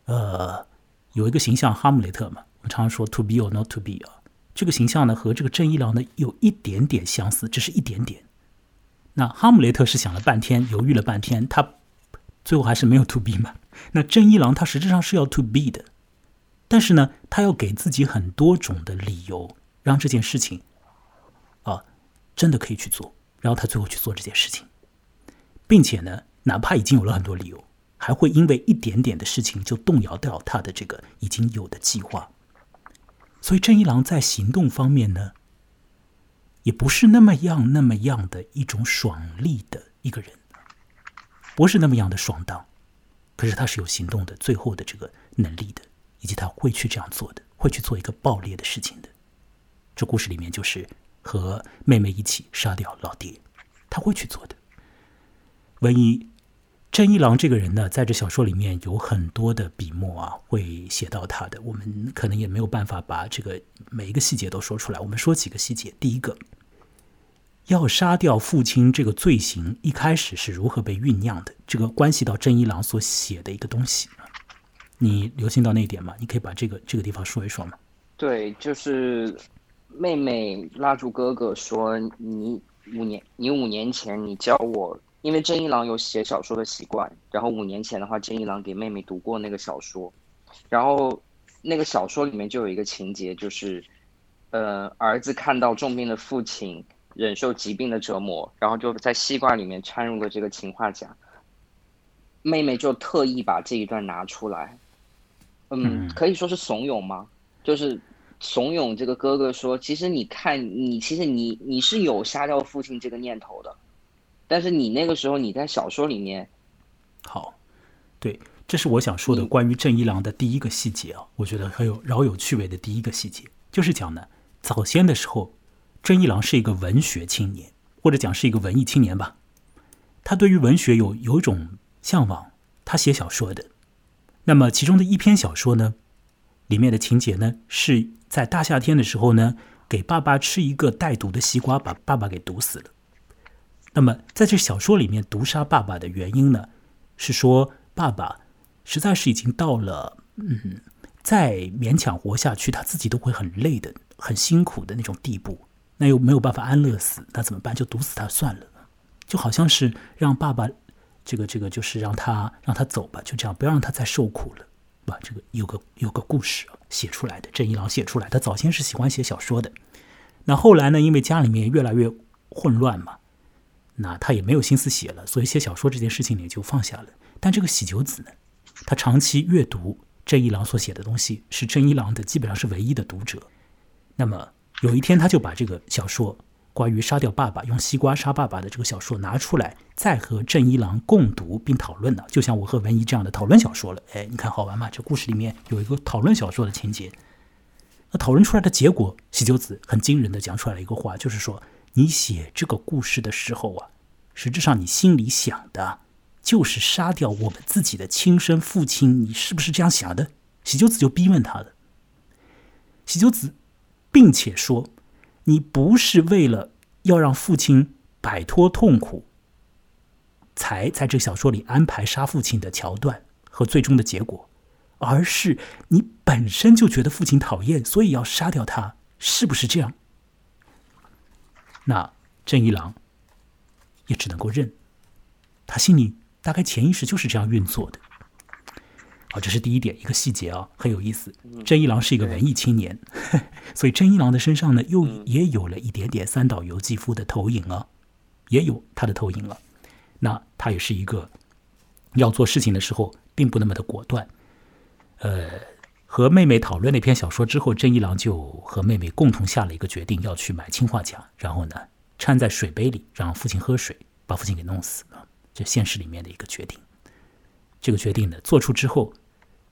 呃，有一个形象哈姆雷特嘛，我们常常说 “to be or not to be” 啊，这个形象呢和这个正一郎呢有一点点相似，只是一点点。那哈姆雷特是想了半天，犹豫了半天，他最后还是没有 to be 嘛。那正一郎他实质上是要 to be 的，但是呢，他要给自己很多种的理由，让这件事情啊真的可以去做。然后他最后去做这件事情，并且呢，哪怕已经有了很多理由，还会因为一点点的事情就动摇掉他的这个已经有的计划。所以郑一郎在行动方面呢，也不是那么样那么样的一种爽利的一个人，不是那么样的爽当。可是他是有行动的，最后的这个能力的，以及他会去这样做的，会去做一个爆裂的事情的。这故事里面就是。和妹妹一起杀掉老爹，他会去做的。文一正一郎这个人呢，在这小说里面有很多的笔墨啊，会写到他的。我们可能也没有办法把这个每一个细节都说出来。我们说几个细节。第一个，要杀掉父亲这个罪行，一开始是如何被酝酿的？这个关系到正一郎所写的一个东西。你留心到那一点吗？你可以把这个这个地方说一说吗？对，就是。妹妹拉住哥哥说：“你五年，你五年前你教我，因为真一郎有写小说的习惯。然后五年前的话，真一郎给妹妹读过那个小说，然后那个小说里面就有一个情节，就是呃，儿子看到重病的父亲忍受疾病的折磨，然后就在西瓜里面掺入了这个氰化钾。妹妹就特意把这一段拿出来，嗯，可以说是怂恿吗？就是。”怂恿这个哥哥说：“其实你看，你其实你你是有杀掉父亲这个念头的，但是你那个时候你在小说里面，好，对，这是我想说的关于正一郎的第一个细节啊，我觉得很有饶有趣味的第一个细节，就是讲呢，早先的时候，正一郎是一个文学青年，或者讲是一个文艺青年吧，他对于文学有有一种向往，他写小说的，那么其中的一篇小说呢，里面的情节呢是。”在大夏天的时候呢，给爸爸吃一个带毒的西瓜，把爸爸给毒死了。那么在这小说里面，毒杀爸爸的原因呢，是说爸爸实在是已经到了，嗯，再勉强活下去，他自己都会很累的、很辛苦的那种地步。那又没有办法安乐死，那怎么办？就毒死他算了，就好像是让爸爸，这个这个就是让他让他走吧，就这样，不要让他再受苦了。吧，这个有个有个故事写出来的，郑一郎写出来。他早先是喜欢写小说的，那后来呢，因为家里面越来越混乱嘛，那他也没有心思写了，所以写小说这件事情也就放下了。但这个喜久子呢，他长期阅读郑一郎所写的东西，是郑一郎的基本上是唯一的读者。那么有一天，他就把这个小说关于杀掉爸爸、用西瓜杀爸爸的这个小说拿出来，再和正一郎共读并讨论呢？就像我和文怡这样的讨论小说了。哎，你看好玩吗？这故事里面有一个讨论小说的情节。那讨论出来的结果，喜久子很惊人的讲出来了一个话，就是说，你写这个故事的时候啊，实质上你心里想的，就是杀掉我们自己的亲生父亲，你是不是这样想的？喜久子就逼问他的。喜久子，并且说，你不是为了要让父亲摆脱痛苦，才在这小说里安排杀父亲的桥段和最终的结果。而是你本身就觉得父亲讨厌，所以要杀掉他，是不是这样？那正一郎也只能够认，他心里大概潜意识就是这样运作的。好，这是第一点，一个细节啊，很有意思。真一郎是一个文艺青年，所以真一郎的身上呢，又也有了一点点三岛由纪夫的投影啊，也有他的投影了。那他也是一个要做事情的时候，并不那么的果断。呃，和妹妹讨论那篇小说之后，真一郎就和妹妹共同下了一个决定，要去买氰化钾，然后呢掺在水杯里，让父亲喝水，把父亲给弄死了。这现实里面的一个决定。这个决定呢做出之后，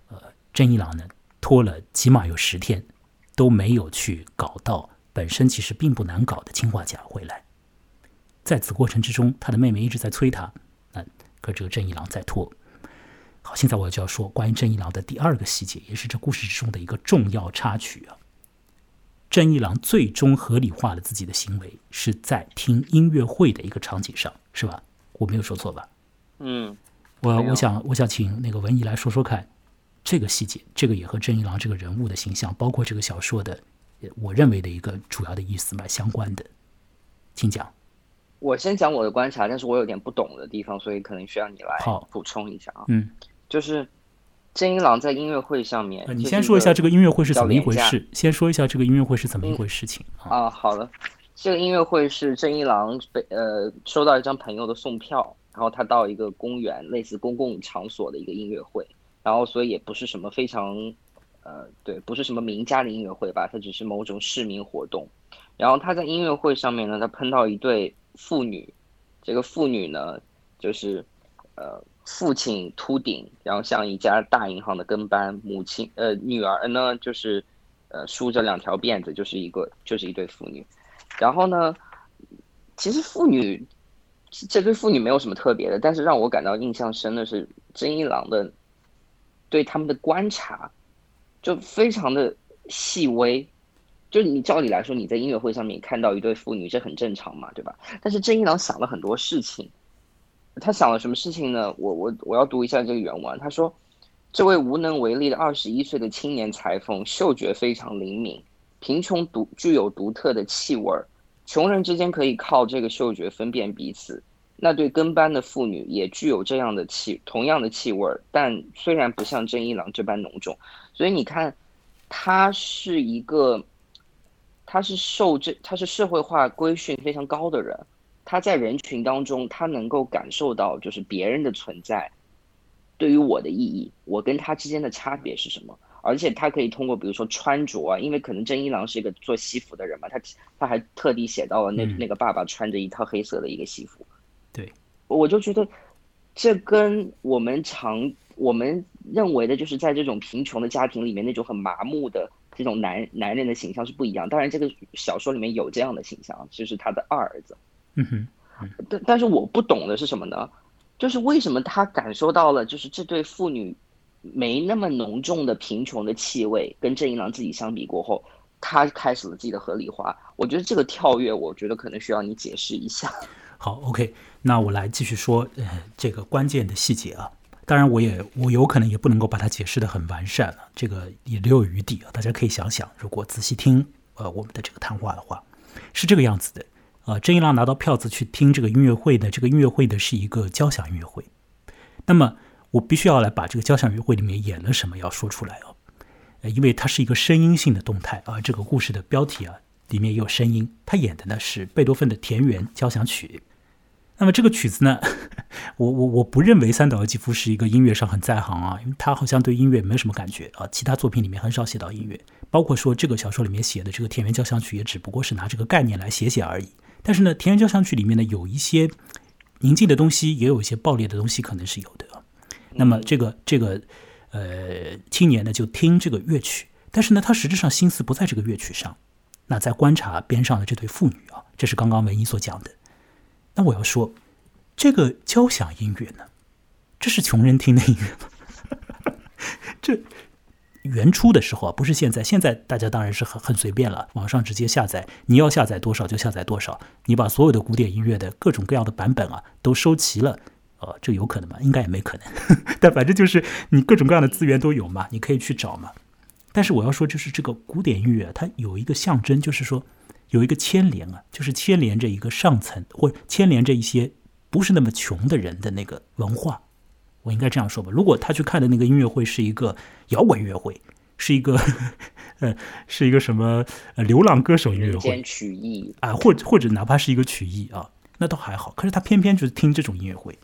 呃，真一郎呢拖了起码有十天，都没有去搞到本身其实并不难搞的氰化钾回来。在此过程之中，他的妹妹一直在催他，那可这个真一郎在拖。好，现在我就要说关于真一郎的第二个细节，也是这故事之中的一个重要插曲啊。真一郎最终合理化了自己的行为，是在听音乐会的一个场景上，是吧？我没有说错吧？嗯，我我想我想请那个文艺来说说看这个细节，这个也和真一郎这个人物的形象，包括这个小说的我认为的一个主要的意思蛮相关的，请讲。我先讲我的观察，但是我有点不懂的地方，所以可能需要你来补充一下啊。嗯。就是真一郎在音乐会上面，你先说一下这个音乐会是怎么一回事。先说一下这个音乐会是怎么一回事情啊。好的，这个音乐会是真一郎被呃收到一张朋友的送票，然后他到一个公园，类似公共场所的一个音乐会，然后所以也不是什么非常呃对，不是什么名家的音乐会吧，它只是某种市民活动。然后他在音乐会上面呢，他碰到一对父女，这个父女呢就是呃。父亲秃顶，然后像一家大银行的跟班。母亲，呃，女儿呢，就是，呃，梳着两条辫子，就是一个，就是一对父女。然后呢，其实父女这对父女没有什么特别的，但是让我感到印象深的是真一郎的对他们的观察，就非常的细微。就你照理来说，你在音乐会上面看到一对父女，这很正常嘛，对吧？但是真一郎想了很多事情。他想了什么事情呢？我我我要读一下这个原文。他说：“这位无能为力的二十一岁的青年裁缝，嗅觉非常灵敏。贫穷独具有独特的气味儿，穷人之间可以靠这个嗅觉分辨彼此。那对跟班的妇女也具有这样的气，同样的气味儿，但虽然不像真一郎这般浓重。所以你看，他是一个，他是受这，他是社会化规训非常高的人。”他在人群当中，他能够感受到就是别人的存在对于我的意义，我跟他之间的差别是什么？而且他可以通过比如说穿着啊，因为可能真一郎是一个做西服的人嘛，他他还特地写到了那那个爸爸穿着一套黑色的一个西服。对，我就觉得这跟我们常我们认为的就是在这种贫穷的家庭里面那种很麻木的这种男男人的形象是不一样。当然，这个小说里面有这样的形象，就是他的二儿子。嗯哼，但但是我不懂的是什么呢？就是为什么他感受到了，就是这对父女没那么浓重的贫穷的气味，跟郑一郎自己相比过后，他开始了自己的合理化。我觉得这个跳跃，我觉得可能需要你解释一下。好，OK，那我来继续说，呃，这个关键的细节啊。当然，我也我有可能也不能够把它解释的很完善了，这个也留有余地啊。大家可以想想，如果仔细听呃我们的这个谈话的话，是这个样子的。呃，郑一郎拿到票子去听这个音乐会的，这个音乐会的是一个交响音乐会。那么，我必须要来把这个交响音乐会里面演了什么要说出来哦。呃，因为它是一个声音性的动态啊，这个故事的标题啊里面也有声音。他演的呢是贝多芬的田园交响曲。那么这个曲子呢，我我我不认为三岛由纪夫是一个音乐上很在行啊，因为他好像对音乐没有什么感觉啊，其他作品里面很少写到音乐，包括说这个小说里面写的这个田园交响曲也只不过是拿这个概念来写写而已。但是呢，田园交响曲里面呢，有一些宁静的东西，也有一些暴烈的东西，可能是有的。那么这个这个呃青年呢，就听这个乐曲，但是呢，他实质上心思不在这个乐曲上，那在观察边上的这对妇女啊，这是刚刚文一所讲的。那我要说，这个交响音乐呢，这是穷人听的音乐吗？这。原初的时候啊，不是现在。现在大家当然是很很随便了，网上直接下载，你要下载多少就下载多少。你把所有的古典音乐的各种各样的版本啊都收齐了，呃，这有可能吗？应该也没可能。但反正就是你各种各样的资源都有嘛，你可以去找嘛。但是我要说，就是这个古典音乐它有一个象征，就是说有一个牵连啊，就是牵连着一个上层或牵连着一些不是那么穷的人的那个文化。我应该这样说吧，如果他去看的那个音乐会是一个摇滚音乐会，是一个 呃，是一个什么呃流浪歌手音乐会，曲艺啊，或者或者哪怕是一个曲艺啊，那倒还好。可是他偏偏就是听这种音乐会，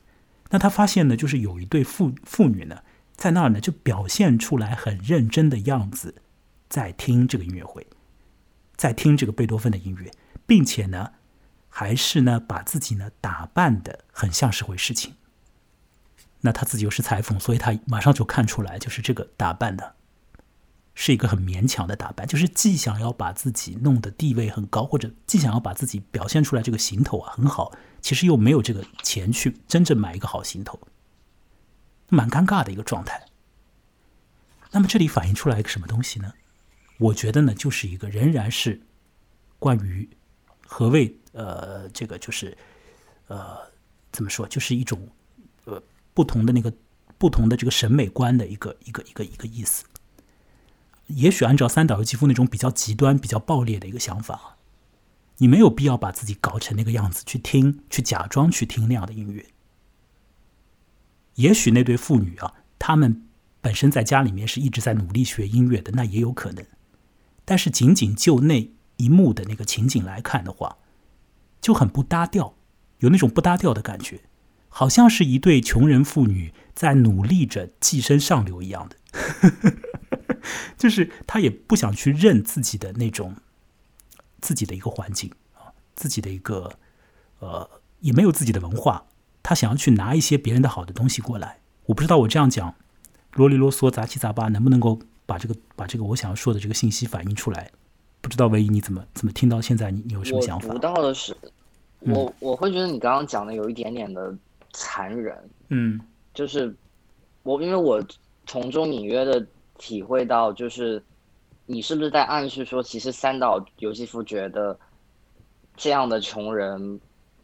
那他发现呢，就是有一对妇妇女呢，在那儿呢，就表现出来很认真的样子，在听这个音乐会，在听这个贝多芬的音乐，并且呢，还是呢把自己呢打扮的很像是回事情。那他自己又是裁缝，所以他马上就看出来，就是这个打扮的，是一个很勉强的打扮，就是既想要把自己弄得地位很高，或者既想要把自己表现出来这个行头啊很好，其实又没有这个钱去真正买一个好行头，蛮尴尬的一个状态。那么这里反映出来一个什么东西呢？我觉得呢，就是一个仍然是关于何谓呃这个就是呃怎么说，就是一种呃。不同的那个不同的这个审美观的一个一个一个一个意思，也许按照三岛由纪夫那种比较极端、比较暴烈的一个想法，你没有必要把自己搞成那个样子去听，去假装去听那样的音乐。也许那对父女啊，他们本身在家里面是一直在努力学音乐的，那也有可能。但是仅仅就那一幕的那个情景来看的话，就很不搭调，有那种不搭调的感觉。好像是一对穷人妇女在努力着寄生上流一样的，就是他也不想去认自己的那种自己的一个环境啊，自己的一个呃，也没有自己的文化，他想要去拿一些别人的好的东西过来。我不知道我这样讲啰里啰嗦、杂七杂八，能不能够把这个把这个我想要说的这个信息反映出来？不知道唯一你怎么怎么听到现在，你你有什么想法？我读到的是，我我会觉得你刚刚讲的有一点点的。残忍，嗯，就是我，因为我从中隐约的体会到，就是你是不是在暗示说，其实三岛由纪夫觉得这样的穷人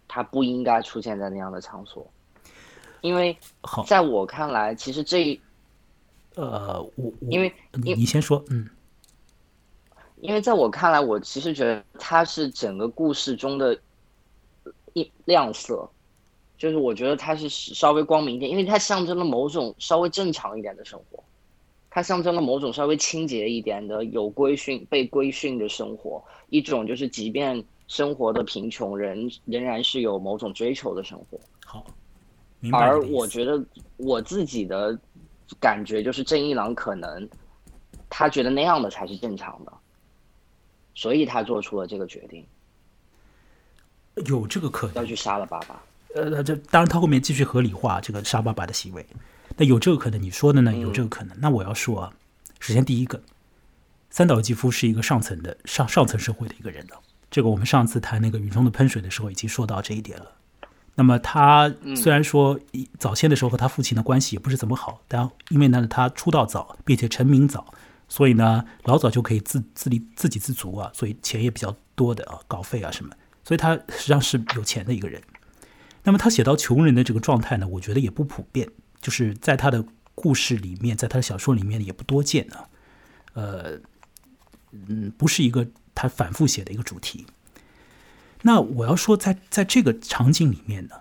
他不应该出现在那样的场所，因为在我看来，其实这呃，我因为你你先说，嗯，因为在我看来，我其实觉得他是整个故事中的一亮色。就是我觉得它是稍微光明一点，因为它象征了某种稍微正常一点的生活，它象征了某种稍微清洁一点的有规训、被规训的生活，一种就是即便生活的贫穷，人仍然是有某种追求的生活。好，而我觉得我自己的感觉就是正一郎可能他觉得那样的才是正常的，所以他做出了这个决定，有这个可能要去杀了爸爸。呃，这当然，他后面继续合理化这个杀爸爸的行为，那有这个可能。你说的呢？有这个可能。那我要说啊，首先第一个，三岛由纪夫是一个上层的上上层社会的一个人了。这个我们上次谈那个雨中的喷水的时候已经说到这一点了。那么他虽然说早先的时候和他父亲的关系也不是怎么好，但因为呢他出道早，并且成名早，所以呢老早就可以自自立自给自足啊，所以钱也比较多的啊，稿费啊什么，所以他实际上是有钱的一个人。那么他写到穷人的这个状态呢，我觉得也不普遍，就是在他的故事里面，在他的小说里面也不多见啊。呃，嗯，不是一个他反复写的一个主题。那我要说，在在这个场景里面呢，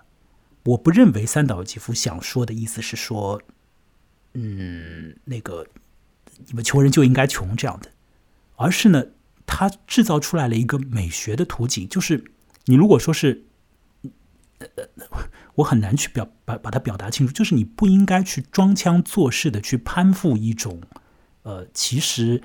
我不认为三岛由纪夫想说的意思是说，嗯，那个你们穷人就应该穷这样的，而是呢，他制造出来了一个美学的图景，就是你如果说是。呃，我很难去表把把它表达清楚，就是你不应该去装腔作势的去攀附一种，呃，其实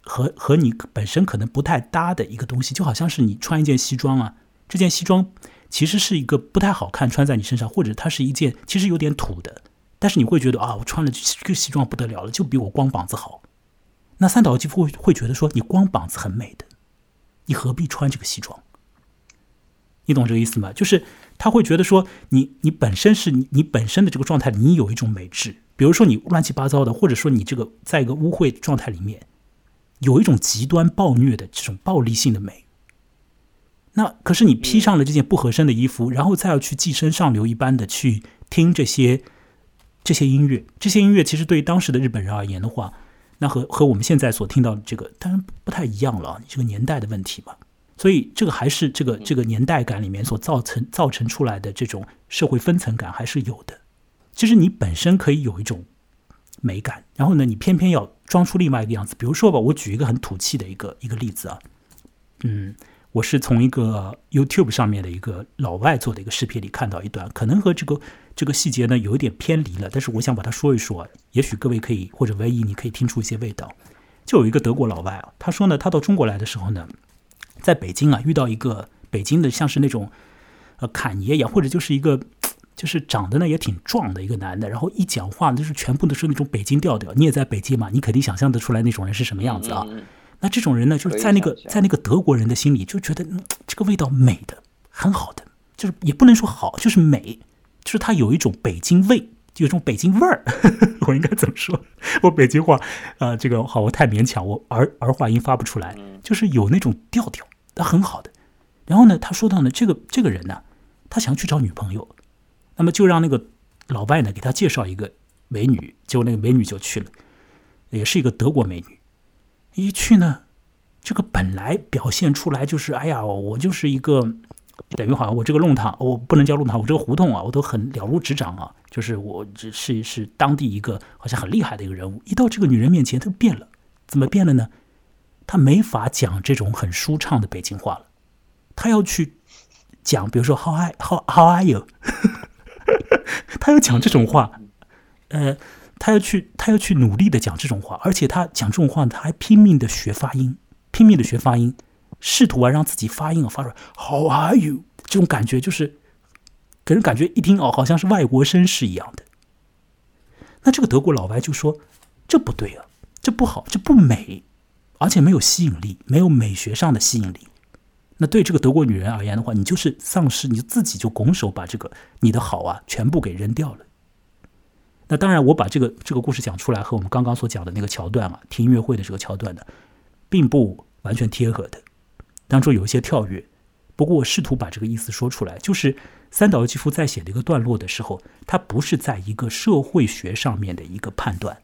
和和你本身可能不太搭的一个东西，就好像是你穿一件西装啊，这件西装其实是一个不太好看，穿在你身上，或者它是一件其实有点土的，但是你会觉得啊，我穿了这个西装不得了了，就比我光膀子好。那三岛由纪夫会会觉得说，你光膀子很美的，你何必穿这个西装？你懂这个意思吗？就是他会觉得说，你你本身是你你本身的这个状态，你有一种美质。比如说你乱七八糟的，或者说你这个在一个污秽状态里面，有一种极端暴虐的这种暴力性的美。那可是你披上了这件不合身的衣服，然后再要去寄生上流一般的去听这些这些音乐，这些音乐其实对于当时的日本人而言的话，那和和我们现在所听到的这个当然不太一样了，这个年代的问题嘛。所以这个还是这个这个年代感里面所造成造成出来的这种社会分层感还是有的。其实你本身可以有一种美感，然后呢，你偏偏要装出另外一个样子。比如说吧，我举一个很土气的一个一个例子啊，嗯，我是从一个 YouTube 上面的一个老外做的一个视频里看到一段，可能和这个这个细节呢有一点偏离了，但是我想把它说一说，也许各位可以或者唯一你可以听出一些味道。就有一个德国老外啊，他说呢，他到中国来的时候呢，在北京啊遇到一个北京的像是那种呃侃爷一样，或者就是一个。就是长得呢也挺壮的一个男的，然后一讲话就是全部都是那种北京调调。你也在北京嘛，你肯定想象得出来那种人是什么样子啊？那这种人呢，就是在那个在那个德国人的心里就觉得这个味道美的很好的，就是也不能说好，就是美，就是他有一种北京味，有一种北京味儿。我应该怎么说？我北京话啊，这个好，我太勉强，我儿儿化音发不出来，就是有那种调调，他很好的。然后呢，他说到呢，这个这个人呢，他想去找女朋友。那么就让那个老外呢给他介绍一个美女，结果那个美女就去了，也是一个德国美女。一去呢，这个本来表现出来就是，哎呀，我就是一个等于好像我这个弄堂，我不能叫弄堂，我这个胡同啊，我都很了如指掌啊，就是我只是是当地一个好像很厉害的一个人物。一到这个女人面前，他变了，怎么变了呢？他没法讲这种很舒畅的北京话了，他要去讲，比如说 How I How How are you？他要讲这种话，呃，他要去，他要去努力的讲这种话，而且他讲这种话，他还拼命的学发音，拼命的学发音，试图啊让自己发音啊发出来。How are you？这种感觉就是，给人感觉一听哦，好像是外国绅士一样的。那这个德国老外就说：“这不对啊，这不好，这不美，而且没有吸引力，没有美学上的吸引力。”那对这个德国女人而言的话，你就是丧失，你自己就拱手把这个你的好啊全部给扔掉了。那当然，我把这个这个故事讲出来，和我们刚刚所讲的那个桥段啊，听音乐会的这个桥段呢，并不完全贴合的，当中有一些跳跃。不过我试图把这个意思说出来，就是三岛由纪夫在写的一个段落的时候，他不是在一个社会学上面的一个判断。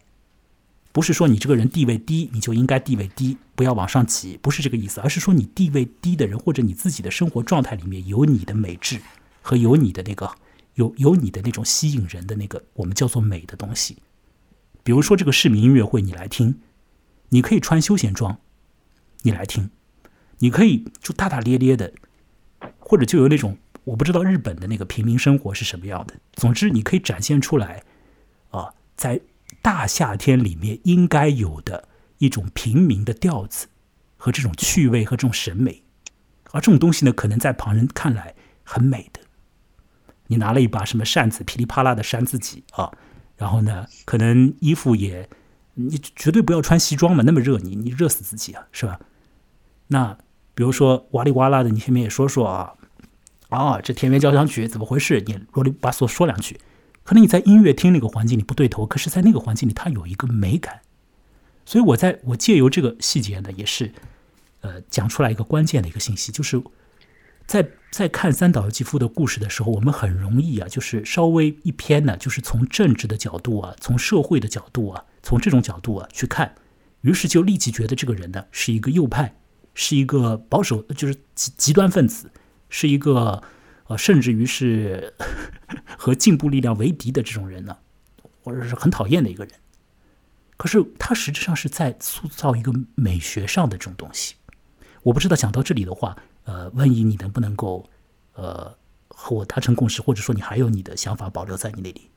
不是说你这个人地位低，你就应该地位低，不要往上挤，不是这个意思，而是说你地位低的人，或者你自己的生活状态里面有你的美质和有你的那个有有你的那种吸引人的那个我们叫做美的东西。比如说这个市民音乐会，你来听，你可以穿休闲装，你来听，你可以就大大咧咧的，或者就有那种我不知道日本的那个平民生活是什么样的。总之，你可以展现出来啊，在。大夏天里面应该有的一种平民的调子和这种趣味和这种审美，而这种东西呢，可能在旁人看来很美的。你拿了一把什么扇子，噼里啪啦的扇自己啊，然后呢，可能衣服也，你绝对不要穿西装嘛，那么热，你你热死自己啊，是吧？那比如说哇里哇啦的，你前面也说说啊，啊，这田园交响曲怎么回事？你啰里吧嗦说两句。可能你在音乐厅那个环境里不对头，可是，在那个环境里，它有一个美感。所以，我在我借由这个细节呢，也是，呃，讲出来一个关键的一个信息，就是在在看三岛由纪夫的故事的时候，我们很容易啊，就是稍微一偏呢，就是从政治的角度啊，从社会的角度啊，从这种角度啊去看，于是就立即觉得这个人呢是一个右派，是一个保守，就是极极端分子，是一个。呃，甚至于是 和进步力量为敌的这种人呢，或者是很讨厌的一个人。可是他实质上是在塑造一个美学上的这种东西。我不知道讲到这里的话，呃，万一你能不能够呃和我达成共识，或者说你还有你的想法保留在你那里？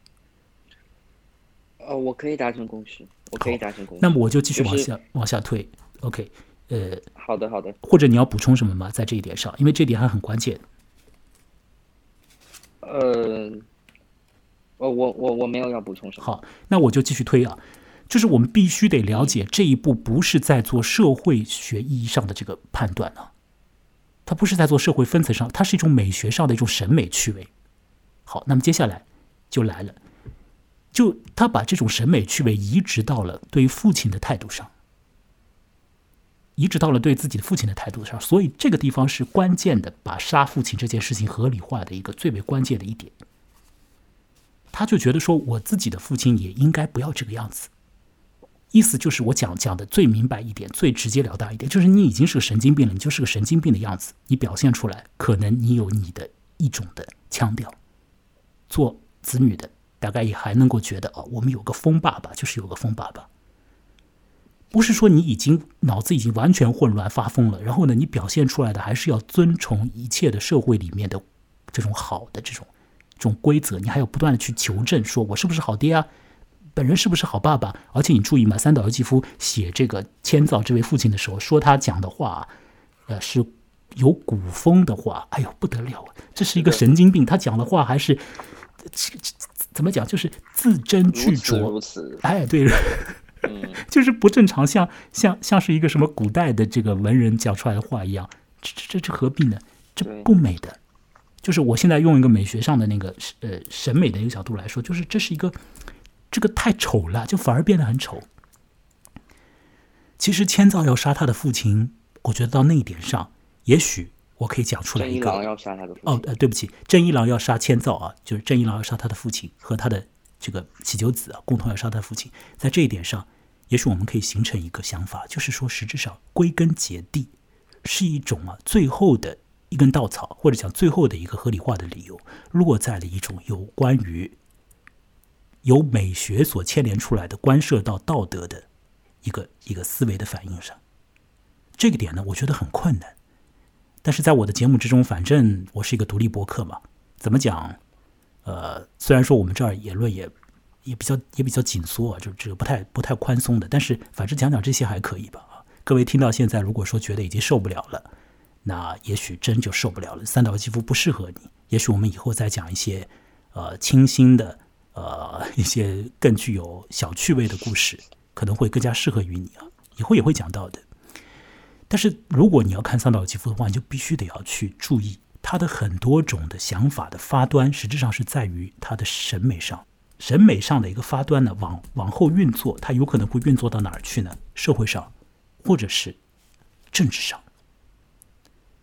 呃，我可以达成共识，我可以达成共识。那么我就继续往下往下推。OK，呃，好的好的。或者你要补充什么吗？在这一点上，因为这点还很关键。呃，我我我我没有要补充什么。好，那我就继续推啊，就是我们必须得了解这一步不是在做社会学意义上的这个判断啊，它不是在做社会分层上，它是一种美学上的一种审美趣味。好，那么接下来就来了，就他把这种审美趣味移植到了对于父亲的态度上。移植到了对自己的父亲的态度上，所以这个地方是关键的，把杀父亲这件事情合理化的一个最为关键的一点。他就觉得说，我自己的父亲也应该不要这个样子。意思就是我讲讲的最明白一点、最直截了当一点，就是你已经是个神经病了，你就是个神经病的样子，你表现出来，可能你有你的一种的腔调。做子女的大概也还能够觉得哦，我们有个疯爸爸，就是有个疯爸爸。不是说你已经脑子已经完全混乱发疯了，然后呢，你表现出来的还是要遵从一切的社会里面的这种好的这种这种规则，你还要不断的去求证，说我是不是好爹啊，本人是不是好爸爸？而且你注意嘛，三岛由纪夫写这个千造这位父亲的时候，说他讲的话，呃，是有古风的话，哎呦不得了啊，这是一个神经病，他讲的话还是怎么讲，就是字斟句酌，如此，哎，对。就是不正常，像像像是一个什么古代的这个文人讲出来的话一样，这这这这何必呢？这不美的。就是我现在用一个美学上的那个呃审美的一个角度来说，就是这是一个这个太丑了，就反而变得很丑。其实千造要杀他的父亲，我觉得到那一点上，也许我可以讲出来一个。正一郎要杀他的父亲。哦，呃，对不起，郑一郎要杀千造啊，就是郑一郎要杀他的父亲和他的。这个喜久子啊，共同要杀他父亲，在这一点上，也许我们可以形成一个想法，就是说，实质上归根结底是一种啊，最后的一根稻草，或者讲最后的一个合理化的理由，落在了一种有关于由美学所牵连出来的关涉到道德的一个一个思维的反应上。这个点呢，我觉得很困难，但是在我的节目之中，反正我是一个独立博客嘛，怎么讲？呃，虽然说我们这儿言论也也比较也比较紧缩啊，就这个不太不太宽松的，但是反正讲讲这些还可以吧啊。各位听到现在，如果说觉得已经受不了了，那也许真就受不了了。三岛肌肤不适合你，也许我们以后再讲一些呃清新的呃一些更具有小趣味的故事，可能会更加适合于你啊。以后也会讲到的。但是如果你要看三岛肌肤的话，你就必须得要去注意。他的很多种的想法的发端，实质上是在于他的审美上，审美上的一个发端呢，往往后运作，他有可能会运作到哪儿去呢？社会上，或者是政治上。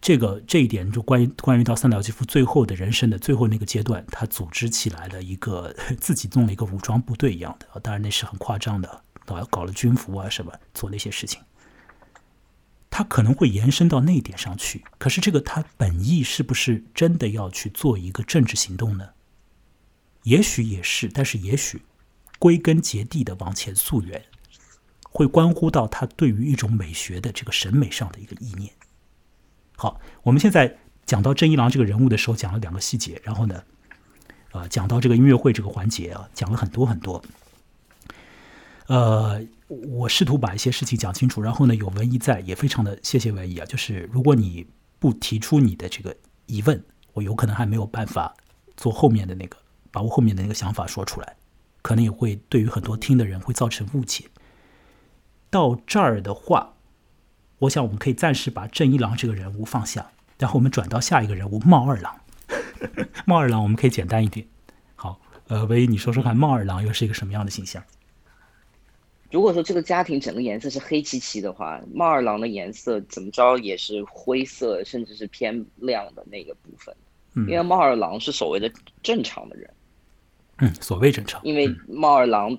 这个这一点就关于关于到三岛由纪夫最后的人生的最后那个阶段，他组织起来了一个 自己弄了一个武装部队一样的，当然那是很夸张的，搞搞了军服啊什么，做那些事情。他可能会延伸到那一点上去，可是这个他本意是不是真的要去做一个政治行动呢？也许也是，但是也许归根结底的往前溯源，会关乎到他对于一种美学的这个审美上的一个意念。好，我们现在讲到郑一郎这个人物的时候，讲了两个细节，然后呢，呃，讲到这个音乐会这个环节啊，讲了很多很多，呃。我试图把一些事情讲清楚，然后呢，有文艺在，也非常的谢谢文艺啊。就是如果你不提出你的这个疑问，我有可能还没有办法做后面的那个，把我后面的那个想法说出来，可能也会对于很多听的人会造成误解。到这儿的话，我想我们可以暂时把正一郎这个人物放下，然后我们转到下一个人物茂二郎。茂二郎我们可以简单一点。好，呃，文一你说说看，茂二郎又是一个什么样的形象？如果说这个家庭整个颜色是黑漆漆的话，猫二郎的颜色怎么着也是灰色，甚至是偏亮的那个部分。嗯，因为猫二郎是所谓的正常的人。嗯，所谓正常。因为猫二郎，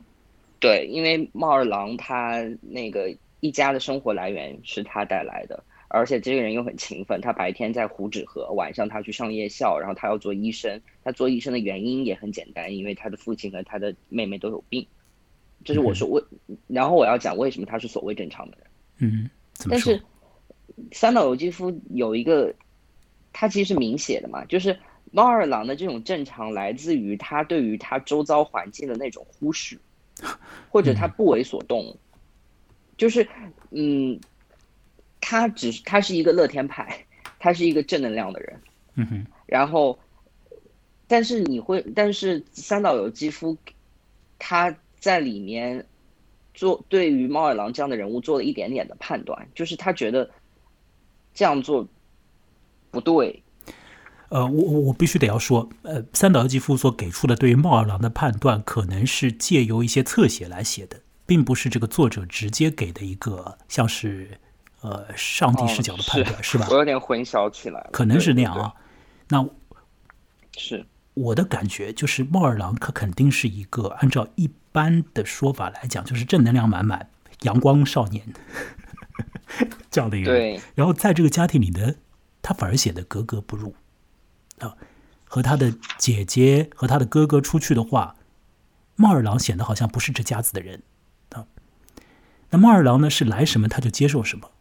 对，因为猫二郎他那个一家的生活来源是他带来的，而且这个人又很勤奋，他白天在胡纸河，晚上他去上夜校，然后他要做医生。他做医生的原因也很简单，因为他的父亲和他的妹妹都有病。就是我说我，然后我要讲为什么他是所谓正常的人。嗯，但是三岛由纪夫有一个，他其实是明写的嘛，就是猫二郎的这种正常来自于他对于他周遭环境的那种忽视，或者他不为所动。就是嗯，他只是他是一个乐天派，他是一个正能量的人。嗯哼，然后但是你会，但是三岛由纪夫他在里面做对于猫耳郎这样的人物做了一点点的判断，就是他觉得这样做不对。呃，我我必须得要说，呃，三岛由纪夫所给出的对于猫耳郎的判断，可能是借由一些侧写来写的，并不是这个作者直接给的一个像是呃上帝视角的判断，是吧？我有点混淆起来了，可能是那样啊。那是。我的感觉就是，猫二郎可肯定是一个按照一般的说法来讲，就是正能量满满、阳光少年 这样的一个人。然后在这个家庭里呢，他反而显得格格不入啊。和他的姐姐和他的哥哥出去的话，猫二郎显得好像不是这家子的人啊。那猫二郎呢，是来什么他就接受什么，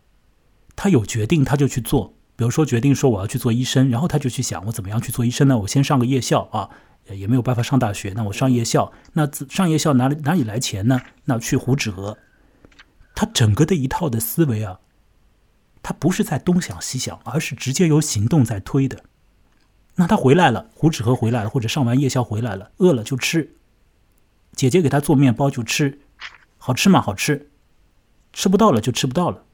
他有决定他就去做。比如说，决定说我要去做医生，然后他就去想我怎么样去做医生呢？我先上个夜校啊，也没有办法上大学，那我上夜校，那上夜校哪里哪里来钱呢？那去胡纸河，他整个的一套的思维啊，他不是在东想西想，而是直接由行动在推的。那他回来了，胡纸河回来了，或者上完夜校回来了，饿了就吃，姐姐给他做面包就吃，好吃吗？好吃，吃不到了就吃不到了。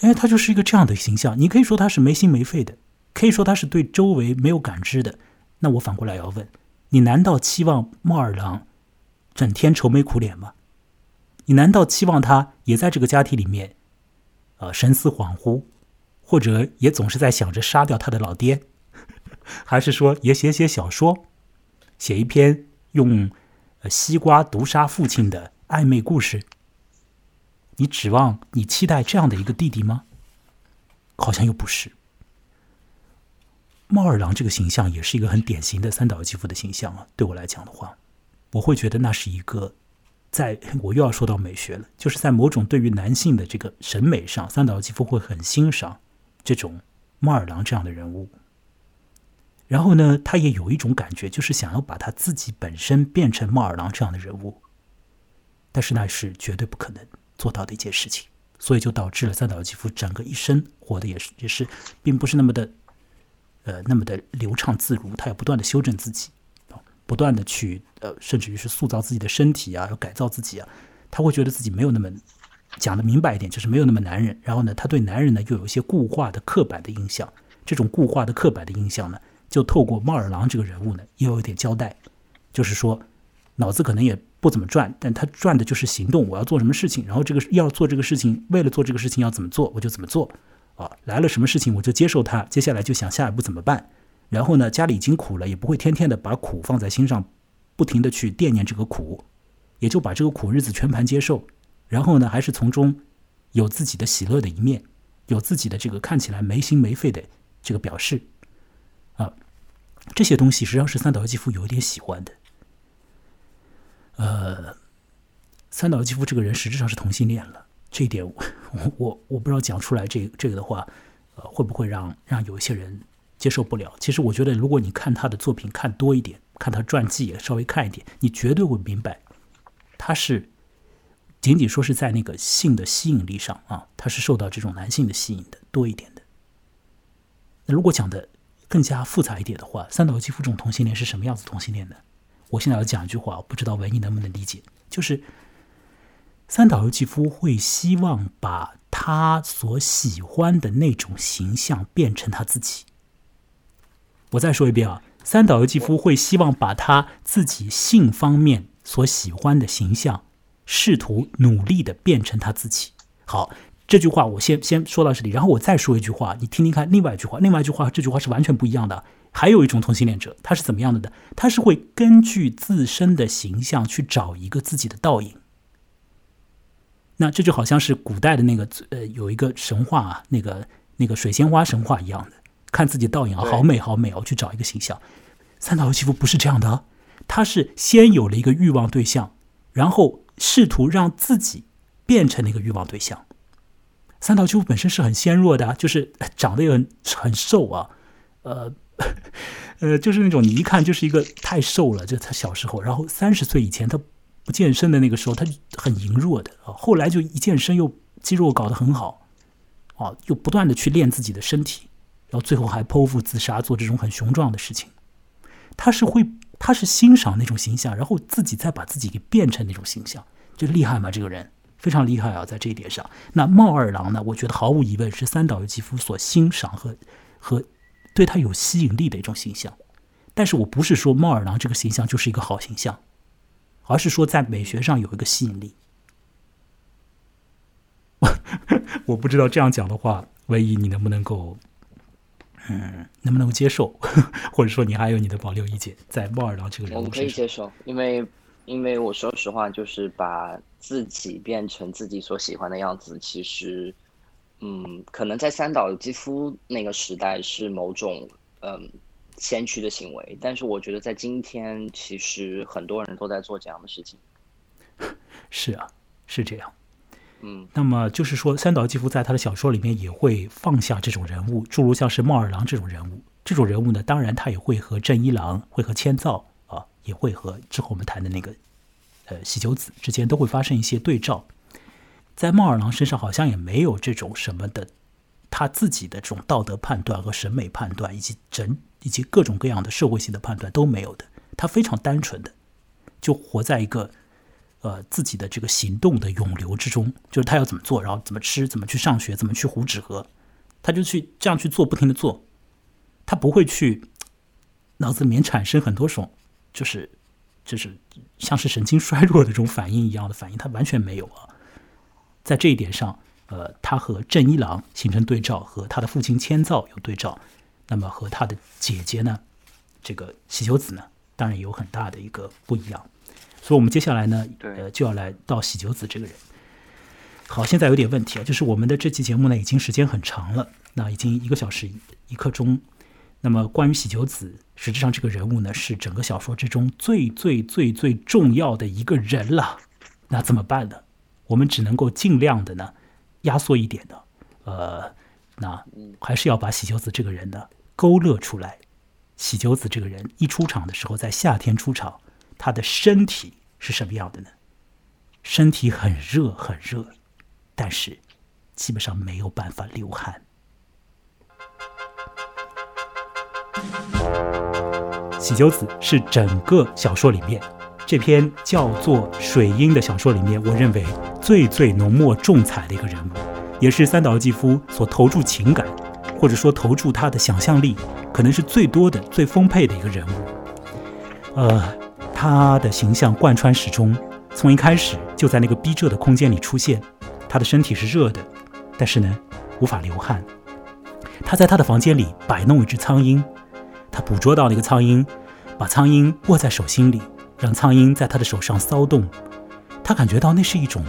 哎，他就是一个这样的形象。你可以说他是没心没肺的，可以说他是对周围没有感知的。那我反过来要问你：难道期望猫二郎整天愁眉苦脸吗？你难道期望他也在这个家庭里面，呃，神思恍惚，或者也总是在想着杀掉他的老爹，还是说也写写小说，写一篇用西瓜毒杀父亲的暧昧故事？你指望你期待这样的一个弟弟吗？好像又不是。猫二郎这个形象也是一个很典型的三岛由纪夫的形象啊。对我来讲的话，我会觉得那是一个，在我又要说到美学了，就是在某种对于男性的这个审美上，三岛由纪夫会很欣赏这种猫二郎这样的人物。然后呢，他也有一种感觉，就是想要把他自己本身变成猫二郎这样的人物，但是那是绝对不可能。做到的一件事情，所以就导致了三岛由纪夫整个一生活的也是也是，并不是那么的，呃，那么的流畅自如。他要不断的修正自己，不断的去呃，甚至于是塑造自己的身体啊，要改造自己啊。他会觉得自己没有那么讲的明白一点，就是没有那么男人。然后呢，他对男人呢又有一些固化的刻板的印象。这种固化的刻板的印象呢，就透过猫二郎这个人物呢，又有点交代，就是说脑子可能也。不怎么转，但他转的就是行动。我要做什么事情，然后这个要做这个事情，为了做这个事情要怎么做，我就怎么做。啊，来了什么事情我就接受它，接下来就想下一步怎么办。然后呢，家里已经苦了，也不会天天的把苦放在心上，不停的去惦念这个苦，也就把这个苦日子全盘接受。然后呢，还是从中有自己的喜乐的一面，有自己的这个看起来没心没肺的这个表示。啊，这些东西实际上是三岛由纪夫有一点喜欢的。呃，三岛由纪夫这个人实质上是同性恋了，这一点我 我我不知道讲出来这这个的话，呃，会不会让让有一些人接受不了？其实我觉得，如果你看他的作品看多一点，看他传记也稍微看一点，你绝对会明白，他是仅仅说是在那个性的吸引力上啊，他是受到这种男性的吸引的多一点的。那如果讲的更加复杂一点的话，三岛由纪夫这种同性恋是什么样子同性恋呢？我现在要讲一句话，不知道文艺能不能理解，就是三岛由纪夫会希望把他所喜欢的那种形象变成他自己。我再说一遍啊，三岛由纪夫会希望把他自己性方面所喜欢的形象，试图努力的变成他自己。好，这句话我先先说到这里，然后我再说一句话，你听听看，另外一句话，另外一句话，这句话是完全不一样的。还有一种同性恋者，他是怎么样的呢？他是会根据自身的形象去找一个自己的倒影。那这就好像是古代的那个呃，有一个神话啊，那个那个水仙花神话一样的，看自己倒影啊，好美好美哦，去找一个形象。三岛由纪夫不是这样的，他是先有了一个欲望对象，然后试图让自己变成那个欲望对象。三岛由纪夫本身是很纤弱的，就是长得也很很瘦啊，呃。呃，就是那种你一看就是一个太瘦了，就他小时候，然后三十岁以前他不健身的那个时候，他很羸弱的啊。后来就一健身，又肌肉搞得很好，啊，又不断的去练自己的身体，然后最后还剖腹自杀，做这种很雄壮的事情。他是会，他是欣赏那种形象，然后自己再把自己给变成那种形象，这厉害吗？这个人非常厉害啊，在这一点上。那茂二郎呢？我觉得毫无疑问是三岛由纪夫所欣赏和和对他有吸引力的一种形象。但是我不是说茂二郎这个形象就是一个好形象，而是说在美学上有一个吸引力。我不知道这样讲的话，唯一你能不能够，嗯，能不能够接受，或者说你还有你的保留意见？在茂二郎这个人我们可以接受，因为因为我说实话，就是把自己变成自己所喜欢的样子，其实，嗯，可能在三岛由纪夫那个时代是某种嗯先驱的行为，但是我觉得在今天，其实很多人都在做这样的事情。是啊，是这样。嗯，那么就是说，三岛纪夫在他的小说里面也会放下这种人物，诸如像是茂二郎这种人物。这种人物呢，当然他也会和正一郎、会和千造啊，也会和之后我们谈的那个呃喜久子之间都会发生一些对照。在茂二郎身上好像也没有这种什么的他自己的这种道德判断和审美判断，以及整以及各种各样的社会性的判断都没有的。他非常单纯的就活在一个。呃，自己的这个行动的涌流之中，就是他要怎么做，然后怎么吃，怎么去上学，怎么去糊纸盒，他就去这样去做，不停的做，他不会去脑子里面产生很多种，就是就是像是神经衰弱的这种反应一样的反应，他完全没有啊。在这一点上，呃，他和正一郎形成对照，和他的父亲千造有对照，那么和他的姐姐呢，这个喜久子呢，当然有很大的一个不一样。所以，我们接下来呢，呃，就要来到喜久子这个人。好，现在有点问题啊，就是我们的这期节目呢，已经时间很长了，那已经一个小时一刻钟。那么，关于喜久子，实际上这个人物呢，是整个小说之中最最最最重要的一个人了。那怎么办呢？我们只能够尽量的呢，压缩一点的，呃，那还是要把喜久子这个人呢勾勒出来。喜久子这个人一出场的时候，在夏天出场。他的身体是什么样的呢？身体很热很热，但是基本上没有办法流汗。喜久子是整个小说里面这篇叫做《水英》的小说里面，我认为最最浓墨重彩的一个人物，也是三岛由纪夫所投注情感，或者说投注他的想象力，可能是最多的、最丰沛的一个人物。呃。他的形象贯穿始终，从一开始就在那个逼仄的空间里出现。他的身体是热的，但是呢，无法流汗。他在他的房间里摆弄一只苍蝇，他捕捉到那个苍蝇，把苍蝇握在手心里，让苍蝇在他的手上骚动。他感觉到那是一种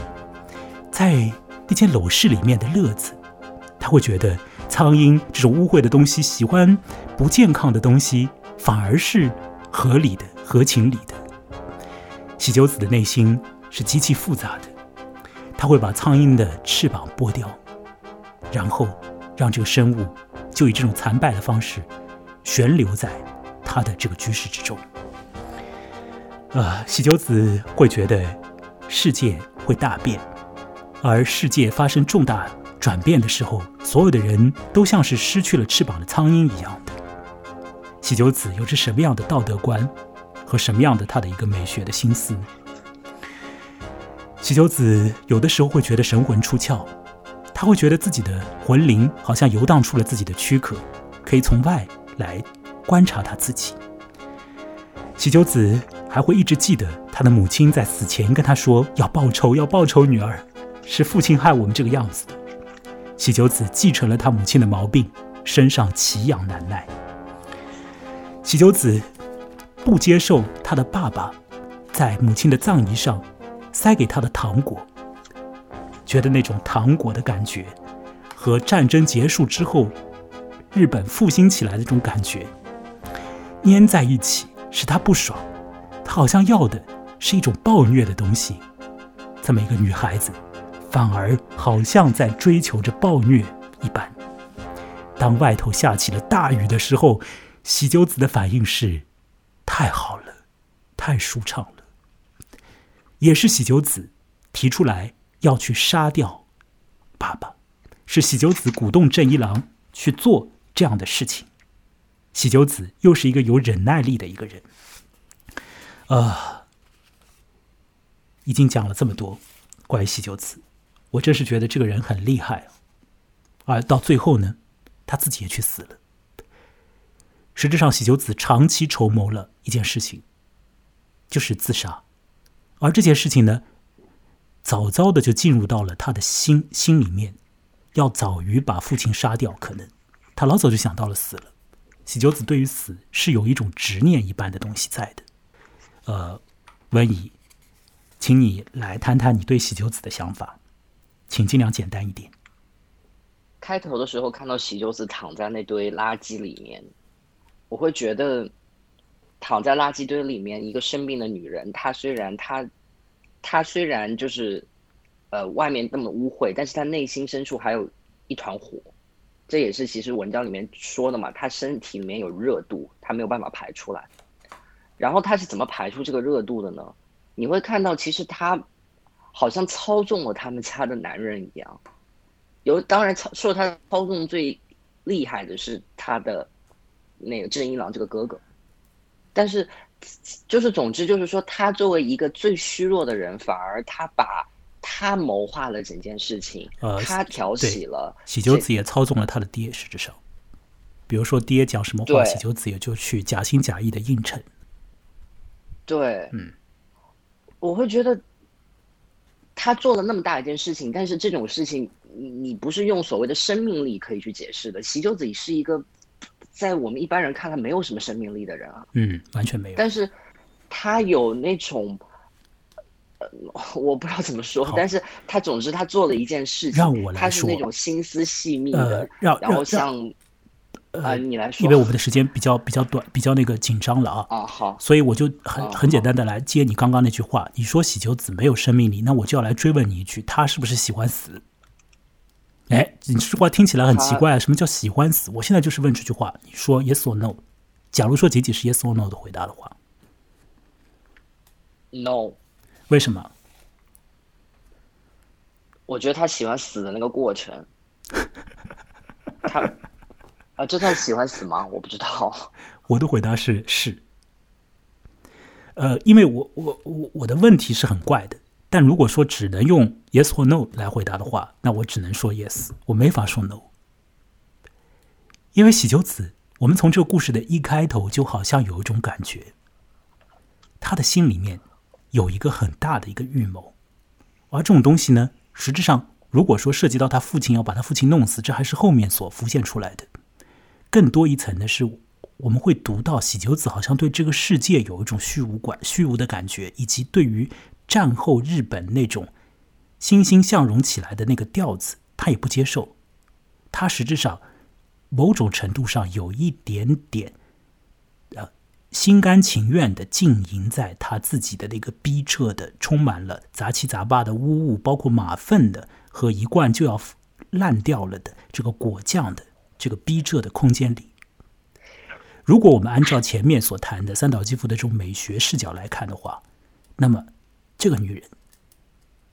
在那间陋室里面的乐子。他会觉得苍蝇这种污秽的东西，喜欢不健康的东西，反而是合理的。合情理的，喜久子的内心是极其复杂的。他会把苍蝇的翅膀剥掉，然后让这个生物就以这种残败的方式悬留在他的这个居室之中。啊，喜久子会觉得世界会大变，而世界发生重大转变的时候，所有的人都像是失去了翅膀的苍蝇一样的。喜久子有着什么样的道德观？和什么样的他的一个美学的心思？喜久子有的时候会觉得神魂出窍，他会觉得自己的魂灵好像游荡出了自己的躯壳，可以从外来观察他自己。喜久子还会一直记得他的母亲在死前跟他说：“要报仇，要报仇，女儿，是父亲害我们这个样子的。”喜久子继承了他母亲的毛病，身上奇痒难耐。喜久子。不接受他的爸爸在母亲的葬仪上塞给他的糖果，觉得那种糖果的感觉和战争结束之后日本复兴起来的这种感觉粘在一起，使他不爽。他好像要的是一种暴虐的东西。这么一个女孩子，反而好像在追求着暴虐一般。当外头下起了大雨的时候，喜久子的反应是。太好了，太舒畅了。也是喜久子提出来要去杀掉爸爸，是喜久子鼓动正一郎去做这样的事情。喜久子又是一个有忍耐力的一个人。啊，已经讲了这么多关于喜久子，我真是觉得这个人很厉害。而到最后呢，他自己也去死了。实质上，喜久子长期筹谋了一件事情，就是自杀。而这件事情呢，早早的就进入到了他的心心里面，要早于把父亲杀掉。可能他老早就想到了死了。喜久子对于死是有一种执念一般的东西在的。呃，温怡，请你来谈谈你对喜久子的想法，请尽量简单一点。开头的时候看到喜久子躺在那堆垃圾里面，我会觉得躺在垃圾堆里面一个生病的女人，她虽然她她虽然就是呃外面那么污秽，但是她内心深处还有一团火。这也是其实文章里面说的嘛，她身体里面有热度，她没有办法排出来。然后她是怎么排出这个热度的呢？你会看到，其实她好像操纵了他们家的男人一样。有当然操受他操纵最厉害的是他的那个正一郎这个哥哥，但是就是总之就是说，他作为一个最虚弱的人，反而他把他谋划了整件事情，呃，他挑起了喜久子也操纵了他的爹，实质上，比如说爹讲什么话，喜久子也就去假心假意的应承。对，嗯，我会觉得他做了那么大一件事情，但是这种事情，你你不是用所谓的生命力可以去解释的。喜九子是一个在我们一般人看来没有什么生命力的人啊，嗯，完全没有。但是他有那种，呃，我不知道怎么说，但是他总之他做了一件事情，让我来说，他是那种心思细密的，让然后像。啊，你来说，因为我们的时间比较比较短，比较那个紧张了啊。啊，好，所以我就很很简单的来接你刚刚那句话。你说喜求子没有生命力，那我就要来追问你一句：他是不是喜欢死？哎，你这句话听起来很奇怪，什么叫喜欢死？我现在就是问这句话，你说 yes or no？假如说仅仅是 yes or no 的回答的话，no。为什么？我觉得他喜欢死的那个过程，他。啊，这算喜欢死吗？我不知道。我的回答是是。呃，因为我我我我的问题是很怪的，但如果说只能用 yes 或 no 来回答的话，那我只能说 yes，我没法说 no。因为喜久子，我们从这个故事的一开头就好像有一种感觉，他的心里面有一个很大的一个预谋，而这种东西呢，实质上如果说涉及到他父亲要把他父亲弄死，这还是后面所浮现出来的。更多一层的是，我们会读到喜久子好像对这个世界有一种虚无感、虚无的感觉，以及对于战后日本那种欣欣向荣起来的那个调子，他也不接受。他实质上某种程度上有一点点，呃，心甘情愿的浸淫在他自己的那个逼仄的、充满了杂七杂八的污物，包括马粪的和一罐就要烂掉了的这个果酱的。这个逼仄的空间里，如果我们按照前面所谈的三岛纪夫的这种美学视角来看的话，那么这个女人，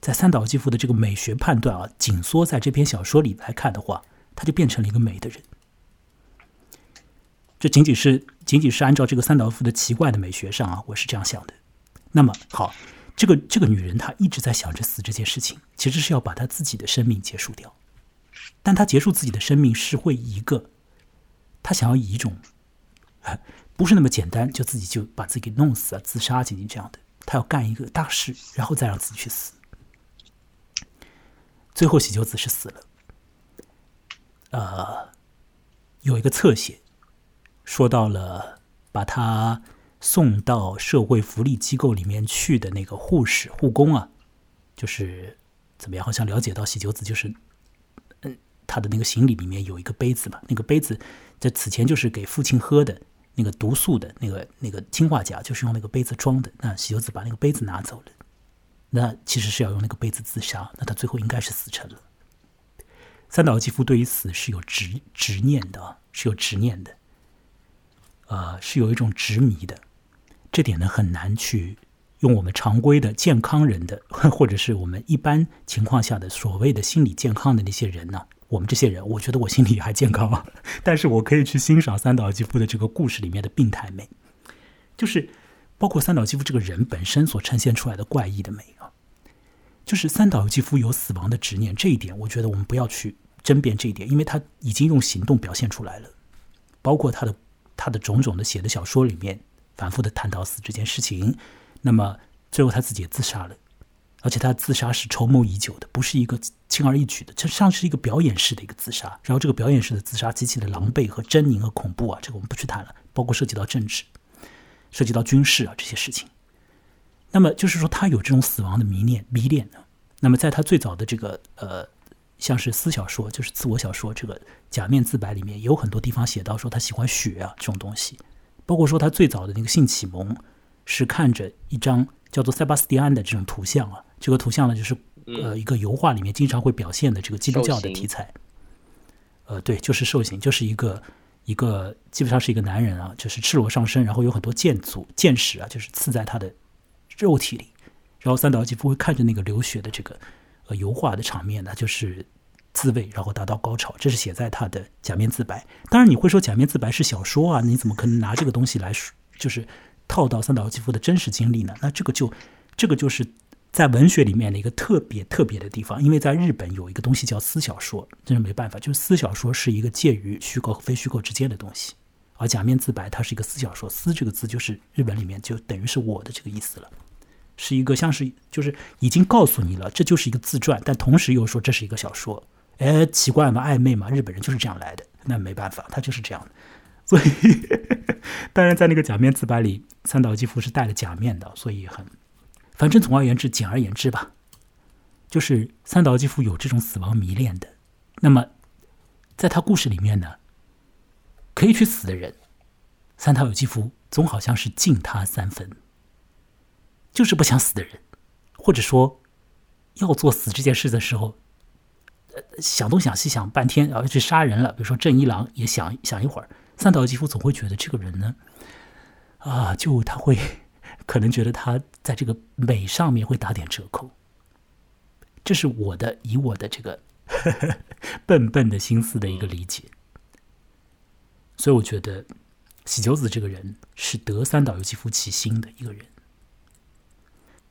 在三岛纪夫的这个美学判断啊，紧缩在这篇小说里来看的话，她就变成了一个美的人。这仅仅是仅仅是按照这个三岛夫的奇怪的美学上啊，我是这样想的。那么好，这个这个女人她一直在想着死这件事情，其实是要把她自己的生命结束掉。但他结束自己的生命是会一个，他想要以一种，不是那么简单，就自己就把自己弄死啊，自杀仅仅这样的。他要干一个大事，然后再让自己去死。最后喜久子是死了。呃，有一个侧写，说到了把他送到社会福利机构里面去的那个护士护工啊，就是怎么样？好像了解到喜久子就是。他的那个行李里面有一个杯子嘛，那个杯子在此前就是给父亲喝的那个毒素的那个那个氰化钾，就是用那个杯子装的。那喜久子把那个杯子拿走了，那其实是要用那个杯子自杀。那他最后应该是死成了。三岛纪夫对于死是有执执念的啊，是有执念的，呃，是有一种执迷的。这点呢很难去用我们常规的健康人的，或者是我们一般情况下的所谓的心理健康的那些人呢。我们这些人，我觉得我心里还健康，但是我可以去欣赏三岛由纪夫的这个故事里面的病态美，就是包括三岛纪夫这个人本身所呈现出来的怪异的美啊，就是三岛由纪夫有死亡的执念这一点，我觉得我们不要去争辩这一点，因为他已经用行动表现出来了，包括他的他的种种的写的小说里面反复的谈到死这件事情，那么最后他自己也自杀了。而且他自杀是筹谋已久的，不是一个轻而易举的，这像是一个表演式的一个自杀。然后这个表演式的自杀极其的狼狈和狰狞和恐怖啊，这个我们不去谈了。包括涉及到政治、涉及到军事啊这些事情。那么就是说，他有这种死亡的迷恋迷恋呢。那么在他最早的这个呃，像是私小说，就是自我小说这个《假面自白》里面，有很多地方写到说他喜欢血啊这种东西。包括说他最早的那个性启蒙是看着一张叫做塞巴斯蒂安的这种图像啊。这个图像呢，就是呃一个油画里面经常会表现的这个基督教的题材。呃，对，就是受刑，就是一个一个基本上是一个男人啊，就是赤裸上身，然后有很多剑足剑矢啊，就是刺在他的肉体里。然后三岛纪夫会看着那个流血的这个呃油画的场面呢，就是自慰，然后达到高潮。这是写在他的《假面自白》。当然你会说《假面自白》是小说啊，你怎么可能拿这个东西来就是套到三岛纪夫的真实经历呢？那这个就这个就是。在文学里面的一个特别特别的地方，因为在日本有一个东西叫私小说，这是没办法，就是私小说是一个介于虚构和非虚构之间的东西，而假面自白它是一个私小说，私这个字就是日本里面就等于是我的这个意思了，是一个像是就是已经告诉你了，这就是一个自传，但同时又说这是一个小说，哎，奇怪吗？暧昧吗？日本人就是这样来的，那没办法，他就是这样的，所以当然在那个假面自白里，三岛纪夫是戴了假面的，所以很。反正总而言之，简而言之吧，就是三岛纪夫有这种死亡迷恋的。那么，在他故事里面呢，可以去死的人，三岛由纪夫总好像是敬他三分。就是不想死的人，或者说要做死这件事的时候，想东想西想半天，然后去杀人了。比如说正一郎也想想一会儿，三岛由纪夫总会觉得这个人呢，啊，就他会。可能觉得他在这个美上面会打点折扣，这是我的以我的这个 笨笨的心思的一个理解，所以我觉得喜久子这个人是得三岛由纪夫其心的一个人。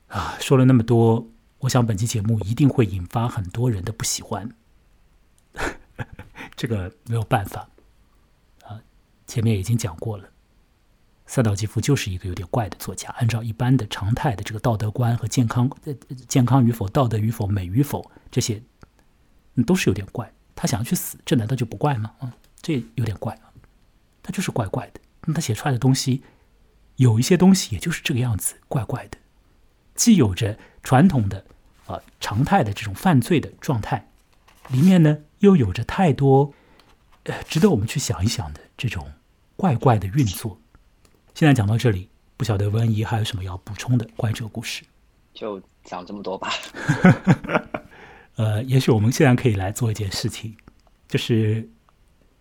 啊，说了那么多，我想本期节目一定会引发很多人的不喜欢，这个没有办法啊，前面已经讲过了。塞岛纪夫就是一个有点怪的作家，按照一般的常态的这个道德观和健康、健康与否、道德与否、美与否这些，都是有点怪。他想要去死，这难道就不怪吗？啊，这有点怪啊，他就是怪怪的。那他写出来的东西，有一些东西也就是这个样子，怪怪的，既有着传统的啊常态的这种犯罪的状态，里面呢又有着太多呃值得我们去想一想的这种怪怪的运作。现在讲到这里，不晓得温怡还有什么要补充的关于这个故事？就讲这么多吧。呃，也许我们现在可以来做一件事情，就是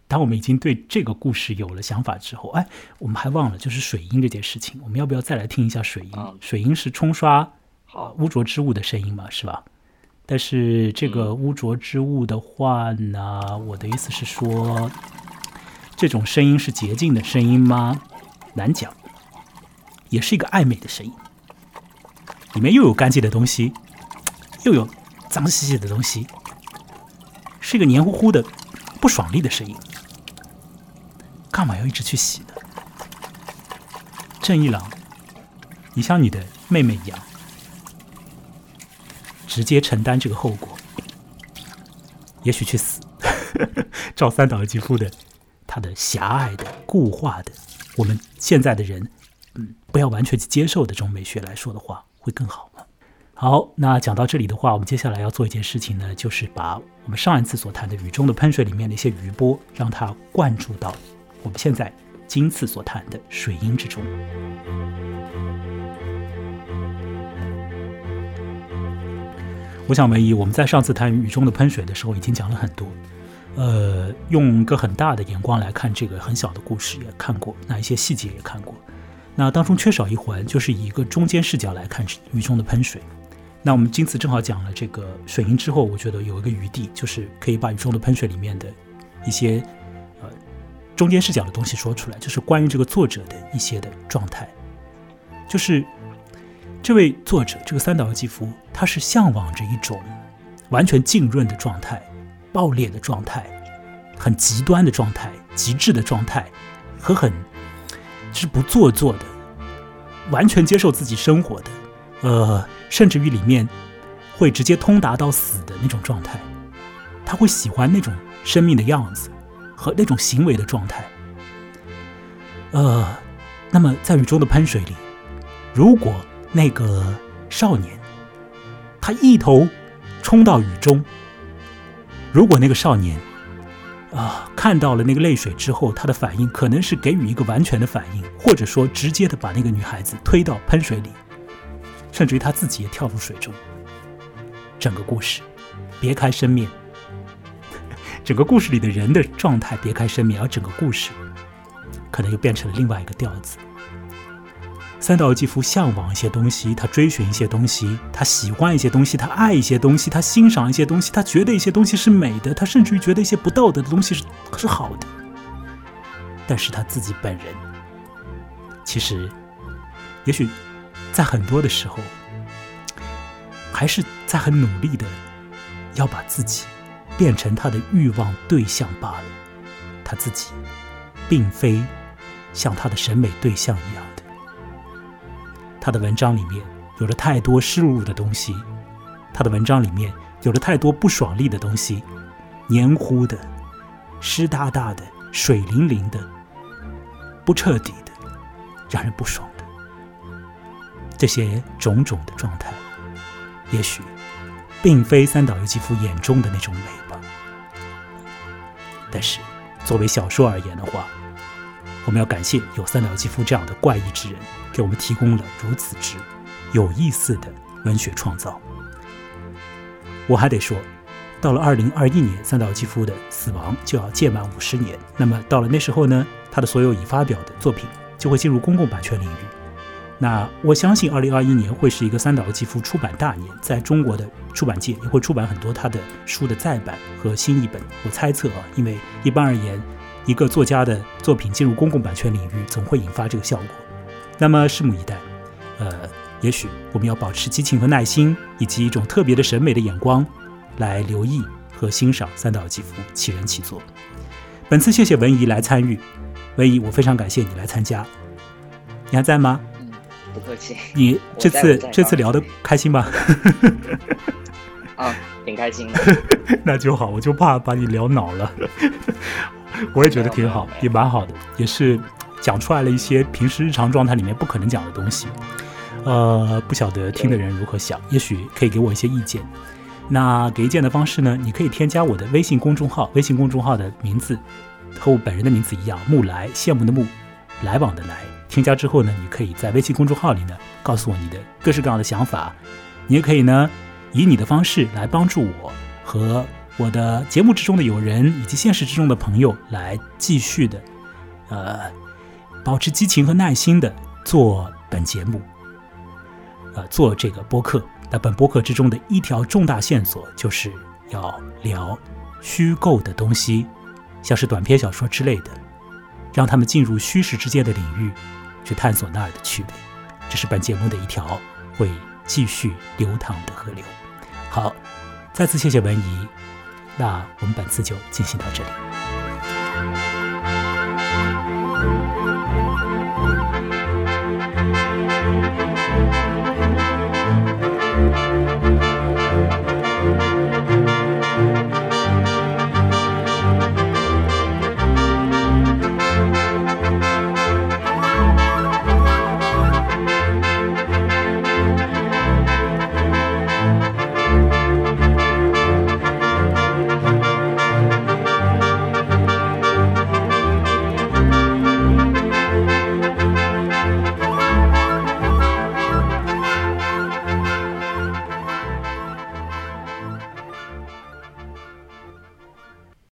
当我们已经对这个故事有了想法之后，哎，我们还忘了就是水音这件事情，我们要不要再来听一下水音？水音是冲刷好污浊之物的声音嘛，是吧？但是这个污浊之物的话呢，我的意思是说，这种声音是洁净的声音吗？难讲，也是一个暧昧的声音，里面又有干净的东西，又有脏兮兮的东西，是一个黏糊糊的、不爽利的声音。干嘛要一直去洗呢？正一郎，你像你的妹妹一样，直接承担这个后果，也许去死。赵三岛由纪夫的，他的狭隘的、固化的。我们现在的人，嗯，不要完全去接受的这种美学来说的话，会更好吗？好，那讲到这里的话，我们接下来要做一件事情呢，就是把我们上一次所谈的雨中的喷水里面的一些余波，让它灌注到我们现在今次所谈的水音之中。我想，唯一我们在上次谈雨中的喷水的时候，已经讲了很多。呃，用一个很大的眼光来看这个很小的故事，也看过那一些细节也看过。那当中缺少一环，就是以一个中间视角来看雨中的喷水。那我们今次正好讲了这个水银之后，我觉得有一个余地，就是可以把宇宙的喷水里面的一些呃中间视角的东西说出来，就是关于这个作者的一些的状态，就是这位作者这个三岛由纪夫，他是向往着一种完全浸润的状态、爆裂的状态、很极端的状态、极致的状态和很就是不做作的，完全接受自己生活的。呃，甚至于里面会直接通达到死的那种状态，他会喜欢那种生命的样子和那种行为的状态。呃，那么在雨中的喷水里，如果那个少年他一头冲到雨中，如果那个少年啊看到了那个泪水之后，他的反应可能是给予一个完全的反应，或者说直接的把那个女孩子推到喷水里。甚至于他自己也跳入水中。整个故事别开生面，整个故事里的人的状态别开生面，而整个故事可能又变成了另外一个调子。三岛由纪夫向往一些东西，他追寻一些东西，他喜欢一些东西，他爱一些东西，他欣赏一些东西，他觉得一些东西是美的，他甚至于觉得一些不道德的东西是是好的。但是他自己本人，其实也许。在很多的时候，还是在很努力的要把自己变成他的欲望对象罢了。他自己并非像他的审美对象一样。他的文章里面有着太多湿漉漉的东西，他的文章里面有着太多不爽利的东西，黏糊的、湿哒哒的、水灵灵的、不彻底的，让人不爽的。这些种种的状态，也许并非三岛由纪夫眼中的那种美吧。但是，作为小说而言的话，我们要感谢有三岛由纪夫这样的怪异之人，给我们提供了如此之有意思的文学创造。我还得说，到了二零二一年，三岛由纪夫的死亡就要届满五十年。那么，到了那时候呢，他的所有已发表的作品就会进入公共版权领域。那我相信，二零二一年会是一个三岛由纪夫出版大年，在中国的出版界也会出版很多他的书的再版和新译本。我猜测啊，因为一般而言，一个作家的作品进入公共版权领域，总会引发这个效果。那么拭目以待。呃，也许我们要保持激情和耐心，以及一种特别的审美的眼光，来留意和欣赏三岛由纪夫启人启作。本次谢谢文怡来参与，文怡，我非常感谢你来参加。你还在吗？嗯不客气，你这次这次聊的开心吧？啊，挺开心的。那就好，我就怕把你聊恼了。我也觉得挺好，也蛮好的，也是讲出来了一些平时日常状态里面不可能讲的东西。呃，不晓得听的人如何想，也许可以给我一些意见。那给意见的方式呢？你可以添加我的微信公众号，微信公众号的名字和我本人的名字一样，木来，羡慕的慕，来往的来。添加之后呢，你可以在微信公众号里呢告诉我你的各式各样的想法，你也可以呢以你的方式来帮助我和我的节目之中的友人以及现实之中的朋友来继续的，呃，保持激情和耐心的做本节目，呃，做这个播客。那本播客之中的一条重大线索就是要聊虚构的东西，像是短篇小说之类的，让他们进入虚实之间的领域。去探索那儿的趣味，这是本节目的一条会继续流淌的河流。好，再次谢谢文怡，那我们本次就进行到这里。